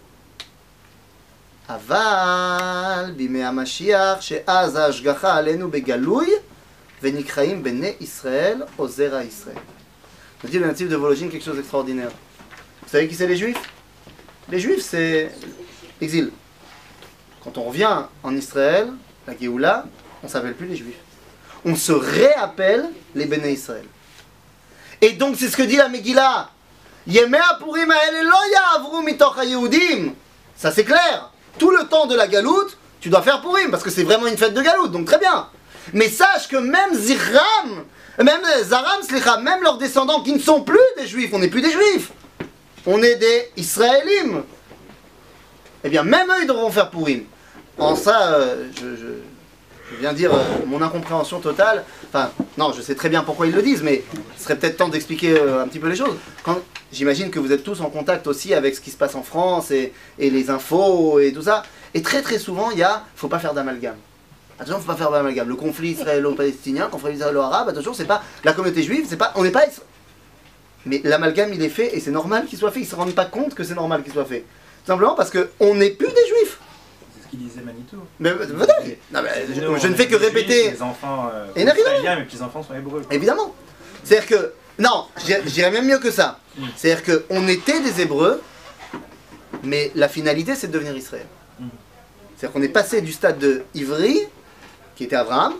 Speaker 1: אבל בימי המשיח, שאז ההשגחה עלינו בגלוי, ונקראים בני ישראל או זרע ישראל. Je dis le natif de Vologine quelque chose d'extraordinaire. Vous savez qui c'est les juifs Les juifs, c'est l'exil. Quand on revient en Israël, la Géoula, on ne s'appelle plus les juifs. On se réappelle les Béné Israël. Et donc c'est ce que dit la Megillah. Ça c'est clair. Tout le temps de la galoute, tu dois faire Purim parce que c'est vraiment une fête de galoute, donc très bien. Mais sache que même Zihram, même Zaram, même leurs descendants qui ne sont plus des juifs, on n'est plus des juifs. On est des Israélim. Eh bien, même eux, ils devront faire Purim. En ça, euh, je- je viens dire euh, mon incompréhension totale. Enfin, non, je sais très bien pourquoi ils le disent, mais ce serait peut-être temps d'expliquer euh, un petit peu les choses. Quand, j'imagine que vous êtes tous en contact aussi avec ce qui se passe en France et, les infos et tout ça. Et très très souvent, il y a, faut pas faire d'amalgame. Attention, faut pas faire d'amalgame. Le conflit israélo-palestinien, conflit israélo-arabe, attention, c'est pas la communauté juive, c'est pas, on n'est pas. Mais l'amalgame, il est fait et c'est normal qu'il soit fait. Ils se rendent pas compte que c'est normal qu'il soit fait. Simplement parce que on n'est plus des juifs.
Speaker 11: Ce qu'il disait Manitou.
Speaker 1: Mais, venez. Non, mais je,
Speaker 11: Nous,
Speaker 1: je
Speaker 11: on
Speaker 1: ne fais que répéter.
Speaker 11: Les enfants euh,
Speaker 1: Et n'arrive
Speaker 11: israéliens, mes petits-enfants sont hébreux. quoi.
Speaker 1: Évidemment. C'est-à-dire que. Non, je dirais- même mieux que ça. C'est-à-dire qu'on était des Hébreux, Mais la finalité, c'est de devenir Israël. C'est-à-dire qu'on est passé du stade de Ivry, qui était Abraham,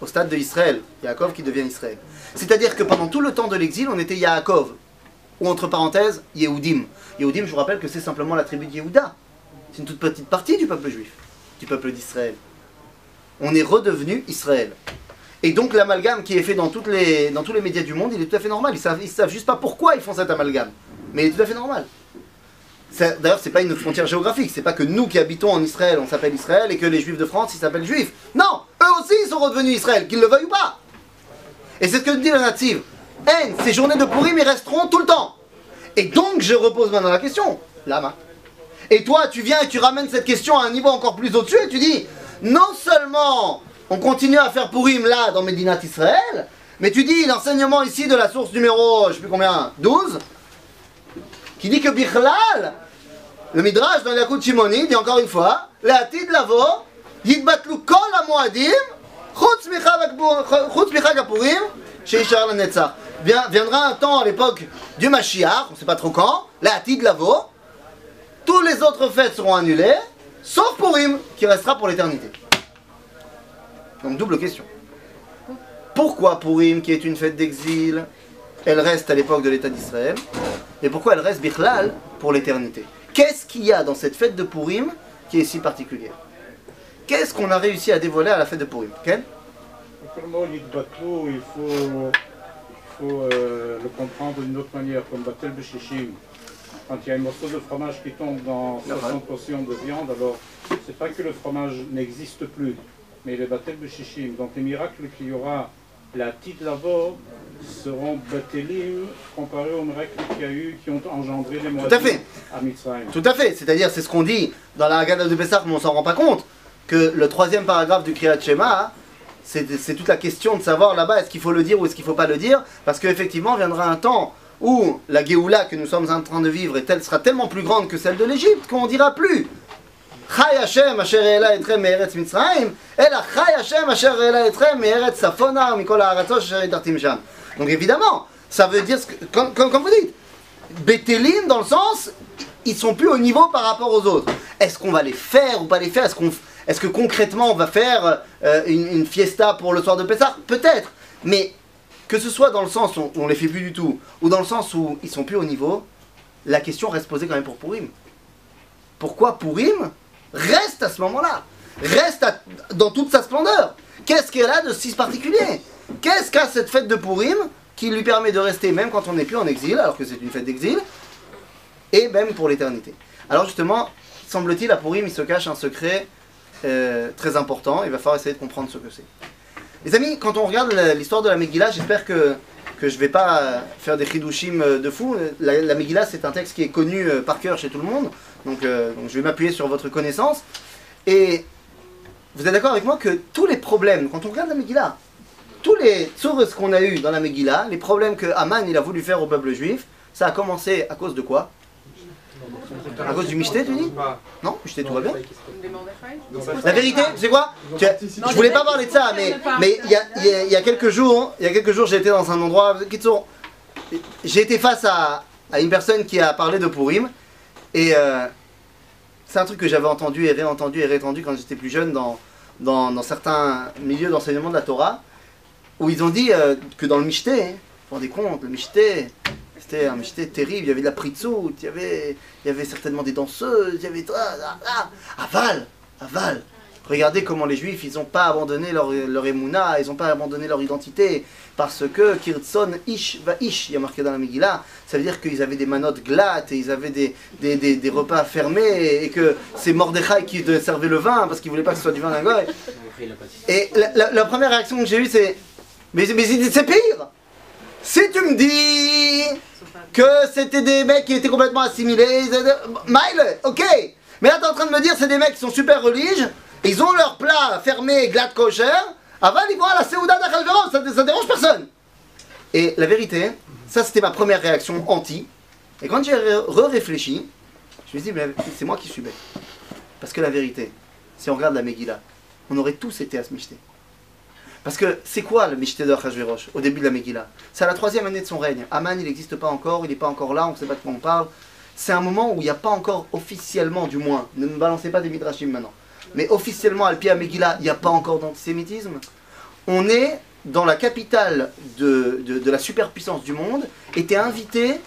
Speaker 1: au stade de Israël, Yaakov qui devient Israël. C'est-à-dire que pendant tout le temps de l'exil, on était Yaakov, ou entre parenthèses, Yehudim. Yehudim, je vous rappelle que c'est simplement la tribu de Yehuda. C'est une toute petite partie du peuple juif, du peuple d'Israël. On est redevenu Israël. Et donc l'amalgame qui est fait dans, tous les médias du monde, il est tout à fait normal. Ils savent, ils savent juste pas pourquoi ils font cet amalgame. Mais il est tout à fait normal. D'ailleurs, c'est pas une frontière géographique. C'est pas que nous qui habitons en Israël, on s'appelle Israël et que les juifs de France, ils s'appellent juifs. Non, eux aussi, ils sont redevenus Israël, qu'ils le veuillent ou pas. Et c'est ce que dit la native. Haine, ces journées de pourrim, ils resteront tout le temps. Et donc, je repose maintenant la question. Lama. Et toi, tu viens et tu ramènes cette question à un niveau encore plus au-dessus et tu dis, non seulement on continue à faire pourrim là dans Médinat Israël, mais tu dis l'enseignement ici de la source numéro, je sais plus combien, 12, qui dit que Bichlal, le Midrash dans Yakut Shimoni, dit encore une fois, Le'atid lavo, yitbatlu kol hamoadim, chutz michag sheishar lenetzach. Vien- Viendra un temps à l'époque du Mashiach, on ne sait pas trop quand, Le'atid lavo, tous les autres fêtes seront annulées, sauf Purim, qui restera pour l'éternité. Donc double question. Pourquoi Purim, qui est une fête d'exil, elle reste à l'époque de l'État d'Israël Et pourquoi elle reste Bichlal pour l'éternité? Qu'est-ce qu'il y a dans cette fête de Purim qui est si particulière? Qu'est-ce qu'on a réussi à dévoiler à la fête de Purim?
Speaker 12: Yitbatlou, il faut, il faut euh, le comprendre d'une autre manière, comme Batel Beshishim. Quand il y a un morceau de fromage qui tombe dans 60 portions de viande, alors c'est pas que le fromage n'existe plus, mais les Batel Beshishim. Donc les miracles qu'il y aura, la petite lavo, seront Batelim comparés aux miracles qu'il y a eu, qui ont engendré les mois
Speaker 1: à fait.
Speaker 12: à Mitzrayim.
Speaker 1: Tout à fait, c'est-à-dire c'est ce qu'on dit dans la Haggadah de Pessah, mais on s'en rend pas compte, que le troisième paragraphe du Kriyat Shema, c'est toute la question de savoir là-bas est-ce qu'il faut le dire ou est-ce qu'il faut pas le dire, parce qu'effectivement viendra un temps où la Géoula que nous sommes en train de vivre est telle, sera tellement plus grande que celle de l'Égypte qu'on dira plus. Chai Hashem asher etrem Mitzrayim, ela Chai Hashem asher etrem Safona mikol ha'aratzot asher. Donc évidemment, ça veut dire, comme, comme, comme vous dites, Bétélim dans le sens, ils sont plus au niveau par rapport aux autres. Est-ce qu'on va les faire ou pas les faire? Est-ce qu'on, est-ce que concrètement on va faire euh, une, une fiesta pour le soir de Pessah? Peut-être. Mais que ce soit dans le sens où on les fait plus du tout, ou dans le sens où ils sont plus au niveau, la question reste posée quand même pour Pourim. Pourquoi Pourim reste à ce moment-là? Reste dans toute sa splendeur. Qu'est-ce qu'elle a de si particulier? Qu'est-ce qu'a cette fête de Pourim qui lui permet de rester même quand on n'est plus en exil, alors que c'est une fête d'exil, et même pour l'éternité? Alors justement, semble-t-il, à Pourim, il se cache un secret euh, très important, il va falloir essayer de comprendre ce que c'est. Les amis, quand on regarde l'histoire de la Megillah, j'espère que, que je ne vais pas euh, faire des chidushim euh, de fou. La, la Megillah, c'est un texte qui est connu euh, par cœur chez tout le monde, donc, je vais m'appuyer sur votre connaissance. Et vous êtes d'accord avec moi que tous les problèmes, quand on regarde la Megillah, tous les sources qu'on a eu dans la Megillah, les problèmes que Haman il a voulu faire au peuple juif, ça a commencé à cause de quoi? À cause du Michté, tu dis Non, Michté, tout va bien. la vérité, tu sais quoi Tu as- Je voulais pas parler de ça, mais mais il y a, il y a- il y a quelques jours, il y a quelques jours, j'ai été dans un endroit. J'ai été face à, à une personne qui a parlé de Purim et euh, c'est un truc que j'avais entendu et réentendu et réentendu quand j'étais plus jeune dans, dans, dans certains milieux d'enseignement de la Torah où ils ont dit euh, que dans le Michté, hein, vous vous rendez compte, le Michté, c'était un Michté terrible, il y avait de la pritzout, il y avait, il y avait certainement des danseuses, il y avait... Ah, ah, ah, aval, aval. Regardez comment les juifs, ils n'ont pas abandonné leur, leur émouna, ils n'ont pas abandonné leur identité, parce que Kirtson ish va ish, il y a marqué dans la Megillah, ça veut dire qu'ils avaient des manottes glattes, et ils avaient des, des, des, des repas fermés, et que c'est Mordechai qui servir le vin, parce qu'il voulait pas que ce soit du vin d'un goy. Et la, la- la première réaction que j'ai eue, c'est Mais, mais c'est pire Si tu me dis que c'était des mecs qui étaient complètement assimilés, Mile, ok Mais là, t'es en train de me dire c'est des mecs qui sont super religieux, ils ont leur plat fermé, glatt kosher, avant ils vont à la Seouda d'Achalveron, ça, ça dérange personne Et la vérité, ça c'était ma première réaction anti. Et quand j'ai re-réfléchi, je me suis dit, mais c'est moi qui suis bête. Parce que la vérité, si on regarde la Megillah, on aurait tous été à Michté. Parce que c'est quoi le Michté de Achashverosh au début de la Megillah? C'est à la troisième année de son règne. Aman, il n'existe pas encore, il n'est pas encore là, on ne sait pas de quoi on parle. c'est un moment où il n'y a pas encore officiellement, du moins, ne me balancez pas des midrashim maintenant, mais officiellement, al à Megillah, il n'y a pas encore d'antisémitisme. On est dans la capitale de, de, la superpuissance du monde, et t'es invité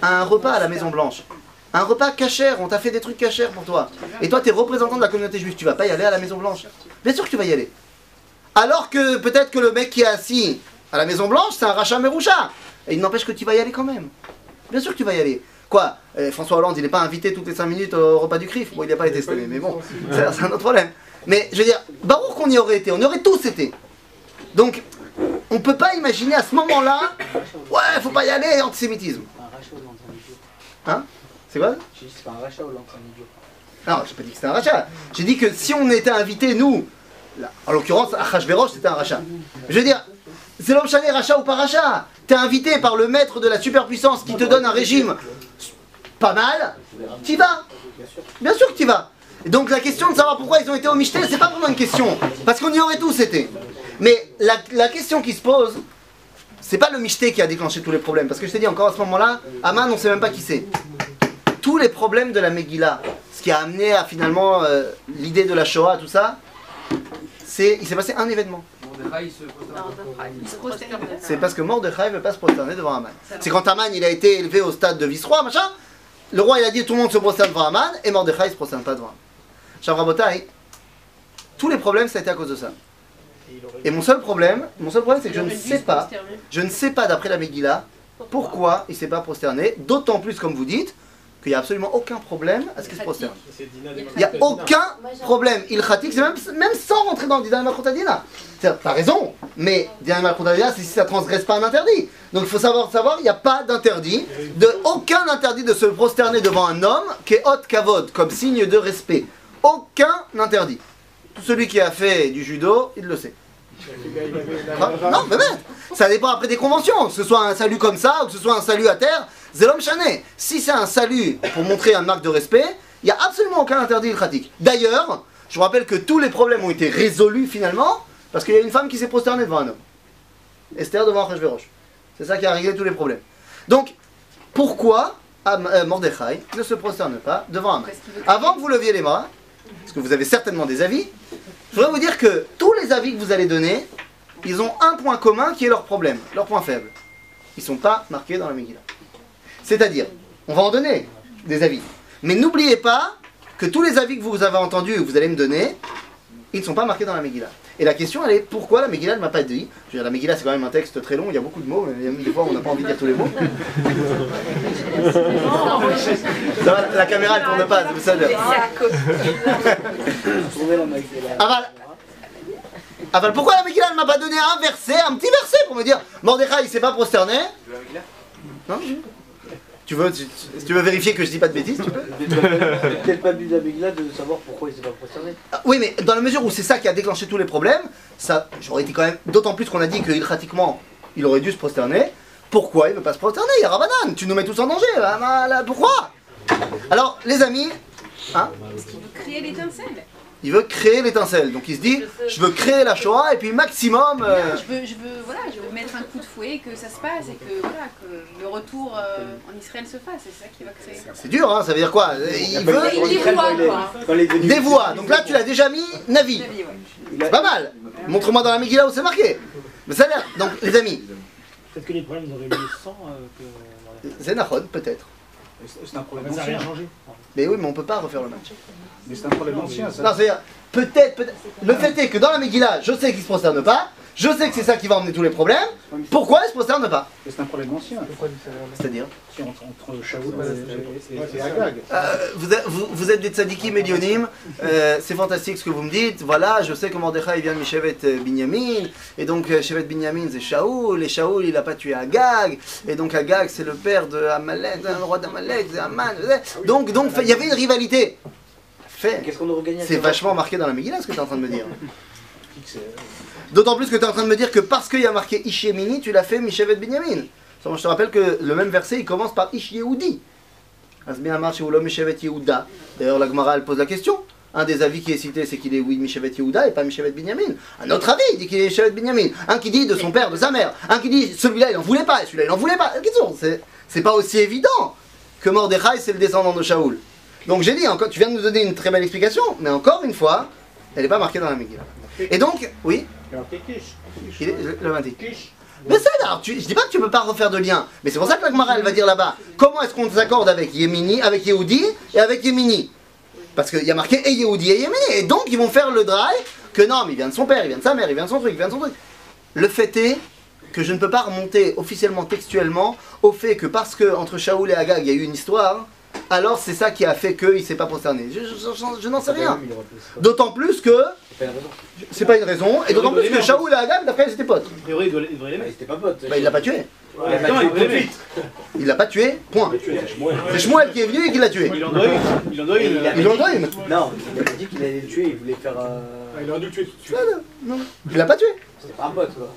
Speaker 1: à un repas à la Maison Blanche. Un repas cachère, on t'a fait des trucs cachères pour toi. Et toi, tu es représentant de la communauté juive, tu vas pas y aller à la Maison Blanche. Bien sûr que tu vas y aller. Alors que peut-être que le mec qui est assis à la Maison Blanche, c'est un rachat méroucha. Et il n'empêche que tu vas y aller quand même. Bien sûr que tu vas y aller. Quoi euh, François Hollande, il n'est pas invité toutes les 5 minutes au repas du CRIF. Bon, il n'a pas été mais bon, c'est c'est un autre problème. Mais je veux dire, barour qu'on y aurait été, on y aurait tous été. Donc, on peut pas imaginer à ce moment-là, ouais, faut pas y aller, antisémitisme.
Speaker 3: Un.
Speaker 1: Hein? C'est quoi?
Speaker 3: J'ai dit c'est pas un rachat ou l'entraîne idiot.
Speaker 1: Non, j'ai pas dit que c'était un rachat. J'ai dit que si on était invité, nous, en l'occurrence, à Hachverosh, c'était un rachat. Je veux dire, c'est l'homme chané, rachat ou pas rachat. T'es invité par le maître de la superpuissance qui te donne un régime pas mal, t'y vas. Bien sûr que t'y vas. Donc la question de savoir pourquoi ils ont été au Michtel, c'est pas vraiment une question. Parce qu'on y aurait tous été. Mais la, la question qui se pose, c'est pas le Michté qui a déclenché tous les problèmes. Parce que je t'ai dit encore à ce moment-là, Aman, on sait même pas qui c'est. Tous les problèmes de la Megillah, ce qui a amené à finalement euh, l'idée de la Shoah, tout ça, c'est il s'est passé un événement.
Speaker 6: Il se prosterne.
Speaker 1: C'est parce que Mordechai ne veut pas se prosterner devant Aman. C'est quand Aman il a été élevé au stade de vice-roi, machin, le roi il a dit tout le monde se prosterne devant Aman, et Mordechai ne se prosterne pas devant Aman. Shavrabotai, tous les problèmes ça a été à cause de ça. Et mon seul problème, mon seul problème c'est que je ne sais pas, je ne sais pas d'après la Megillah, pourquoi il ne s'est pas prosterné, d'autant plus comme vous dites, qu'il n'y a absolument aucun problème à ce qu'il se prosterne. Il n'y a aucun problème ilchatique, c'est même, même sans rentrer dans le Dina Malchutadina. T'as raison, mais Dina Malchutadina, c'est si ça transgresse pas un interdit. Donc il faut savoir, savoir, il n'y a pas d'interdit, de, aucun interdit de se prosterner devant un homme qui est hot kavod, comme signe de respect. Aucun interdit. Tout celui qui a fait du judo, il le sait. Non, mais même, ça dépend après des conventions, que ce soit un salut comme ça ou que ce soit un salut à terre, c'est l'homme chané. Si c'est un salut pour montrer un marque de respect, il n'y a absolument aucun interdit pratique. D'ailleurs, je vous rappelle que tous les problèmes ont été résolus finalement parce qu'il y a une femme qui s'est prosternée devant un homme. Esther devant Achashverosh. C'est ça qui a réglé tous les problèmes. Donc, pourquoi euh, Mordechai ne se prosterne pas devant Haman Avant que vous leviez les bras, parce que vous avez certainement des avis, je voudrais vous dire que tous les avis que vous allez donner, ils ont un point commun qui est leur problème, leur point faible. Ils ne sont pas marqués dans la Megillah. C'est-à-dire, on va en donner des avis. Mais n'oubliez pas que tous les avis que vous avez entendus et que vous allez me donner, ils ne sont pas marqués dans la Megillah. Et la question, elle est pourquoi la Megillah ne m'a pas dit? Je veux dire, la Megillah, c'est quand même un texte très long, il y a beaucoup de mots, mais des fois, on n'a pas envie de dire tous les mots. Ça va, la caméra, elle tourne pas, c'est pour ça. Aval, Aval, pourquoi la Megillah ne m'a pas donné un verset, un petit verset pour me dire Mordechai, il s'est pas prosterné? Non tu veux, tu, si tu veux vérifier que je dis pas de bêtises, tu peux
Speaker 3: Peut-être pas de la de savoir pourquoi il s'est pas prosterné.
Speaker 1: Ah, Oui, mais dans la mesure où c'est ça qui a déclenché tous les problèmes, ça, j'aurais été quand même. D'autant plus qu'on a dit que pratiquement, il aurait dû se prosterner. Pourquoi il veut pas se prosterner Il y a Rabanan, tu nous mets tous en danger. là, là, là, pourquoi? Alors, les amis, hein,
Speaker 10: Il veut créer l'étincelle.
Speaker 1: Il veut créer l'étincelle. Donc il se dit, je veux créer la Shoah et puis maximum. euh,
Speaker 10: Je veux, je veux, voilà, je veux mettre un coup de fouet, que ça se passe et que, voilà, que le retour euh, en Israël se fasse. C'est ça qu'il va créer.
Speaker 1: c'est dur, hein, ça veut dire quoi? Il veut
Speaker 10: Il dévoie, quoi.
Speaker 1: Des voix. Donc là, tu l'as déjà mis, Navi.
Speaker 10: Ouais.
Speaker 1: C'est pas mal. Montre-moi dans la Megillah où c'est marqué. Mais ça a l'air. Donc, les amis,
Speaker 13: Peut-être que les problèmes auraient lieu sans euh, que.
Speaker 1: Peut-être.
Speaker 12: C'est un problème
Speaker 13: Ça n'a rien
Speaker 12: ancien.
Speaker 13: changé.
Speaker 1: Mais oui, mais on peut pas refaire le match.
Speaker 12: Mais c'est un problème ancien, ça.
Speaker 1: Non, c'est-à-dire, peut-être, peut-être. Le fait est que dans la Megillah, je sais qu'il se prosterne pas. Je sais que c'est ça qui va emmener tous les problèmes. Pourquoi il se prosterne pas?
Speaker 12: C'est un problème ancien.
Speaker 1: C'est-à-dire?
Speaker 12: Si entre, entre Shaoul et, et,
Speaker 5: Ouais,
Speaker 12: et
Speaker 5: c'est
Speaker 12: Agag.
Speaker 1: Euh, vous, êtes, vous, vous êtes des tzadikim médionymes, euh, c'est fantastique ce que vous me dites. Voilà, je sais que Mordechai vient de Mishevet euh, Binyamin, et donc Shevet Binyamin c'est Shaoul, et Shaoul il a pas tué Agag, et donc Agag c'est le père de Amalek, le roi d'Amalek, c'est Aman. Donc, donc il y avait une rivalité. Fait.
Speaker 3: Qu'on
Speaker 1: C'est vachement marqué dans la Megillah ce que tu es en train de me dire. D'autant plus que tu es en train de me dire que parce qu'il y a marqué Ishemini, tu l'as fait Mishevet Binyamin. Je te rappelle que le même verset il commence par Ish Yehudi. D'ailleurs, la Gemara elle pose la question. Un des avis qui est cité, c'est qu'il est oui Mishevet Yehuda et pas Mishevet Binyamin. Un autre avis, il dit qu'il est Mishevet Binyamin. Un qui dit de son père, de sa mère. Un qui dit celui-là il en voulait pas et celui-là il en voulait pas. C'est pas aussi évident que Mordechai c'est le descendant de Shaoul. Donc j'ai dit, encore, tu viens de nous donner une très belle explication, mais encore une fois, elle n'est pas marquée dans la Megillah. Et donc, oui Il est- le- le 20. Mais ça, alors, tu, je dis pas que tu peux pas refaire de lien, mais c'est pour ça que la Gemara, elle va dire là-bas, comment est-ce qu'on s'accorde avec Yemini, avec Yehudi et avec Yemini Parce qu'il y a marqué et Yehudi et Yemini, et donc ils vont faire le drive que non, mais il vient de son père, il vient de sa mère, il vient de son truc, il vient de son truc. Le fait est que je ne peux pas remonter officiellement, textuellement, au fait que parce que entre Shaoul et Agag, il y a eu une histoire, alors c'est ça qui a fait qu'il ne s'est pas prosterné. Je, je- je- je n'en sais rien. D'autant plus que c'est pas une raison, et d'autant plus que Shaoul et Agag, d'après, ils étaient potes.
Speaker 13: A priori, il devrait les mettre.
Speaker 11: C'était pas pote.
Speaker 1: Bah, il l'a pas tué.
Speaker 13: Il
Speaker 1: l'a pas tué, point. C'est Shmuel qui est venu et qui l'a tué.
Speaker 13: Il en doit une. Il en doit une.
Speaker 1: Il en doit une.
Speaker 11: Non, il avait dit qu'il allait le tuer, il voulait faire. euh,
Speaker 5: Il aurait dû le tuer tout de suite.
Speaker 1: Non, il l'a pas tué.
Speaker 11: C'était pas un pote quoi.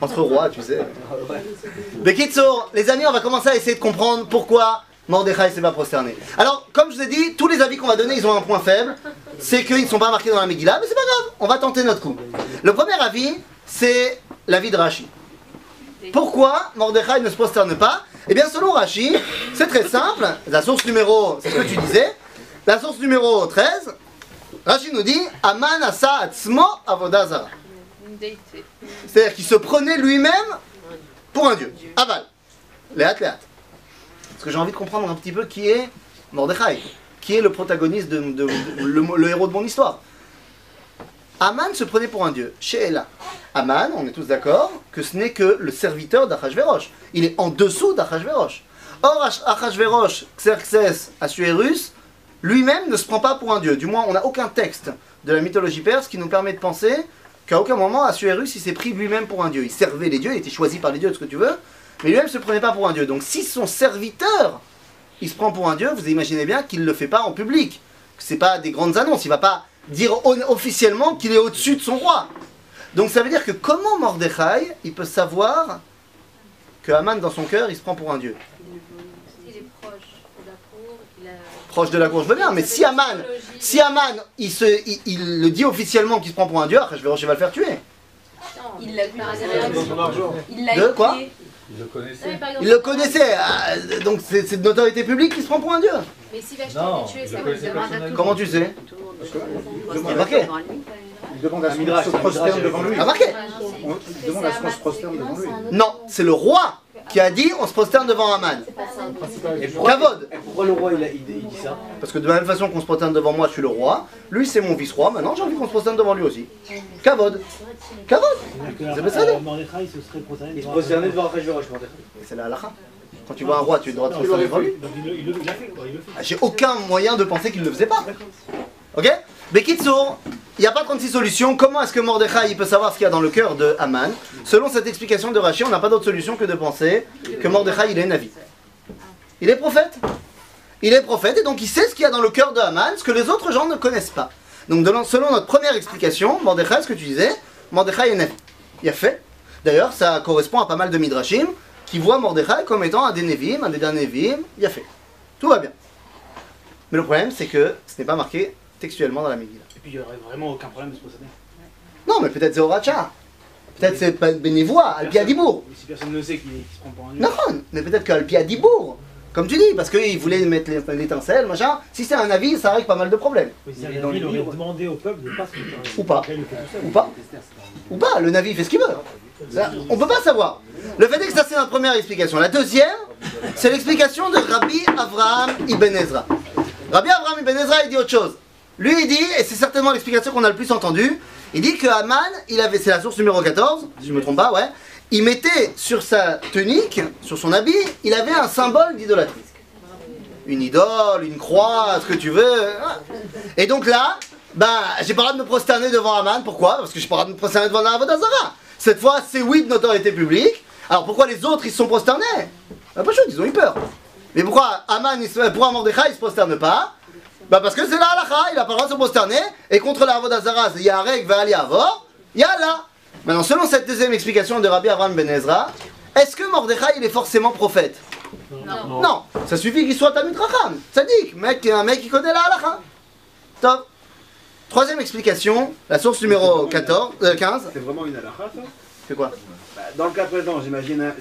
Speaker 1: Entre rois, tu sais. Bekitsour, les amis, on va commencer à essayer de comprendre pourquoi Mordechai s'est pas prosterné. Alors, comme je vous ai dit, tous les avis qu'on va donner, ils ont un point faible. C'est qu'ils ne sont pas marqués dans la Megillah, mais c'est pas grave, on va tenter notre coup. Le premier avis, c'est l'avis de Rashi. Pourquoi Mordechai ne se prosterne pas Eh bien, selon Rashi, c'est très simple. La source numéro, c'est ce que tu disais. La source numéro 13, Rashi nous dit Aman asa atzmo. C'est-à-dire qu'il se prenait lui-même pour un dieu. Aval. Léat, léat. Parce que j'ai envie de comprendre un petit peu qui est Mordechai, qui est le protagoniste, de, le, héros de mon histoire. Aman se prenait pour un dieu. Chez Ella. Aman, on est tous d'accord que ce n'est que le serviteur d'Achashverosh. Il est en dessous d'Achashverosh. Or, Ach- Achashverosh, Xerxes, Assuérus, lui-même ne se prend pas pour un dieu. Du moins, on n'a aucun texte de la mythologie perse qui nous permet de penser qu'à aucun moment Assuérus il s'est pris lui-même pour un dieu. Il servait les dieux, il était choisi par les dieux, ce que tu veux, mais lui-même ne se prenait pas pour un dieu. Donc si son serviteur il se prend pour un dieu, vous imaginez bien qu'il ne le fait pas en public. Que c'est pas des grandes annonces, il va pas dire officiellement qu'il est au-dessus de son roi. Donc ça veut dire que comment Mordechai il peut savoir que Haman dans son cœur il se prend pour un dieu?
Speaker 4: Il est proche de la cour. Il a...
Speaker 1: Proche de la cour, je veux bien, mais si Haman, si Haman il, se, il, il le dit officiellement qu'il se prend pour un dieu, après je vais, je vais le faire tuer.
Speaker 10: Il l'a vu. Il l'a
Speaker 1: De quoi?
Speaker 9: Il le connaissait.
Speaker 4: exemple,
Speaker 1: Il le connaissait, ah, donc c'est de notoriété publique qu'il se prend pour un dieu.
Speaker 4: Mais s'il va
Speaker 9: Non,
Speaker 4: acheter tuer,
Speaker 9: il
Speaker 4: ça
Speaker 9: connaissait personnellement.
Speaker 1: Comment tu sais
Speaker 6: Il
Speaker 1: est marqué.
Speaker 11: Il demande à ce qu'on se prosterne devant lui.
Speaker 1: Ah, marqué
Speaker 11: il demande à ce qu'on se prosterne devant lui.
Speaker 1: Non, c'est le roi qui a dit on se prosterne devant Haman.
Speaker 4: C'est pas ça.
Speaker 11: Et pourquoi,
Speaker 1: Kavod
Speaker 11: pourquoi le roi il, a- il, il dit ça
Speaker 1: Parce que de la même façon qu'on se prosterne devant moi, je suis le roi. Lui, c'est mon vice-roi. Maintenant, j'ai envie qu'on se prosterne devant lui aussi. Kavod. Kavod C'est pas ça,
Speaker 13: euh, Mordechai se serait prosterné
Speaker 11: Il se
Speaker 13: devant-
Speaker 11: prosternait devant Achashverosh.
Speaker 1: C'est la halakha. Quand tu vois un roi, tu le droit de prosterner devant lui. J'ai aucun moyen de penser qu'il ne le faisait pas. Ok Bekitsour, il n'y a pas 36 solutions. Comment est-ce que Mordechai peut savoir ce qu'il y a dans le cœur de Haman? Selon cette explication de Rashi, on n'a pas d'autre solution que de penser que Mordechai il est Navi. Il est prophète. Il est prophète et donc il sait ce qu'il y a dans le cœur de Haman, ce que les autres gens ne connaissent pas. Donc selon notre première explication, Mordechai, ce que tu disais, Mordechai est Navi. Il a fait. D'ailleurs, ça correspond à pas mal de Midrashim qui voient Mordechai comme étant un des Nevim, un des derniers Nevim. Il a fait. Tout va bien. Mais le problème, c'est que ce n'est pas marqué textuellement dans la Megillah.
Speaker 13: Et puis il n'y aurait vraiment aucun problème de se prosterner.
Speaker 1: Non, mais peut-être c'est Horacha. Peut-être c'est pas Bénévois, Alpi Adibour.
Speaker 13: Si personne ne sait qu'il se prend pour un.
Speaker 1: Non, mais peut-être qu'Alpi Adibour. Comme tu dis, parce qu'il voulait mettre l'é- l'étincelle, machin. Si c'est un avis, ça règle pas mal de problèmes.
Speaker 13: Mais si
Speaker 11: Il
Speaker 13: un aurait demandé au peuple de ne pas se.
Speaker 1: Ou pas. Ou pas. Ou pas, le Navi fait ce qu'il veut. On peut pas savoir. Le fait est que ça, c'est notre première explication. La deuxième, c'est l'explication de Rabbi Avraham Ibn Ezra. Rabbi Avraham Ibn Ezra, il dit autre chose. Lui, il dit, et c'est certainement l'explication qu'on a le plus entendue, il dit que Haman, il avait, c'est la source numéro 14, si je me trompe pas, ouais, il mettait sur sa tunique, sur son habit, il avait un symbole d'idolâtrie. Une idole, une croix, ce que tu veux. Et donc là, ben, j'ai pas le droit de me prosterner devant Haman. Pourquoi? Parce que j'ai pas le droit de me prosterner devant la. Cette fois, c'est oui de notoriété publique. Alors pourquoi les autres, ils se sont prosternés? Ben, Pas chaud, ils ont eu peur. Mais pourquoi Haman, il se, pourquoi Mordechai, il se prosterne pas? Bah parce que c'est la halakha, il a pas le droit de se prosterner, et contre la Avodazara, il y a Arek, Vaali, Avor, il y a là. Maintenant, selon cette deuxième explication de Rabbi Avraham Ben Ezra, est-ce que Mordechai, il est forcément prophète?
Speaker 10: Non.
Speaker 1: non, ça suffit qu'il soit Tamid Racham, sadique, mec, un mec qui connaît la halakha. Top. Troisième explication, la source numéro 14, euh, 15.
Speaker 11: C'est vraiment une halakha ça?
Speaker 1: C'est quoi?
Speaker 11: Bah, Dans le cas présent, j'imagine.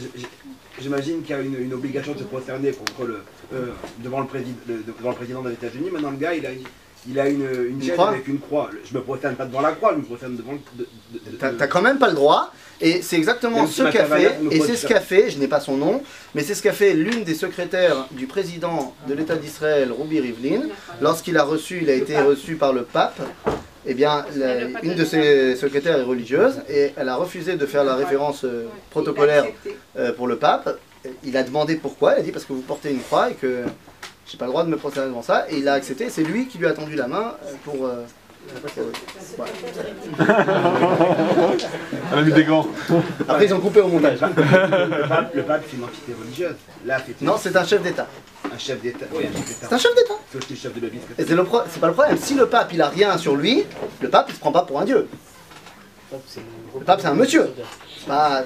Speaker 14: J'imagine qu'il y a une, une obligation de se prosterner contre le, euh, devant, le président, devant le président des États-Unis. Maintenant, le gars, il a, il a une, une chaîne
Speaker 1: croix
Speaker 14: avec une croix. Je me prosterne pas devant la croix, je me prosterne devant le.
Speaker 1: T'as quand même pas le droit. Et c'est exactement ce qu'a fait, et c'est ce qu'a fait, je n'ai pas son nom, mais c'est ce qu'a fait l'une des secrétaires du président de l'État d'Israël, Ruby Rivlin, lorsqu'il a reçu, il a été reçu par le pape. Eh bien, la- une de ses secrétaires est religieuse et elle a refusé de faire la référence euh, protocolaire euh, pour le pape. Il a demandé pourquoi, elle a dit parce que vous portez une croix et que j'ai pas le droit de me prosterner devant ça. Et il a accepté, c'est lui qui lui a tendu la main euh, pour. euh, pour- voilà.
Speaker 7: Elle a mis des gants.
Speaker 1: Après, ils ont coupé au montage.
Speaker 14: Le pape, le pape, c'est une entité religieuse. Là,
Speaker 1: Non, c'est un chef d'État.
Speaker 14: Un chef d'État. Oui, un chef d'État.
Speaker 1: C'est un chef d'État.
Speaker 14: C'est.
Speaker 1: Et pro- pas le problème. Si le pape il a rien sur lui, le pape il se prend pas pour un dieu. Le pape c'est un monsieur. Pas.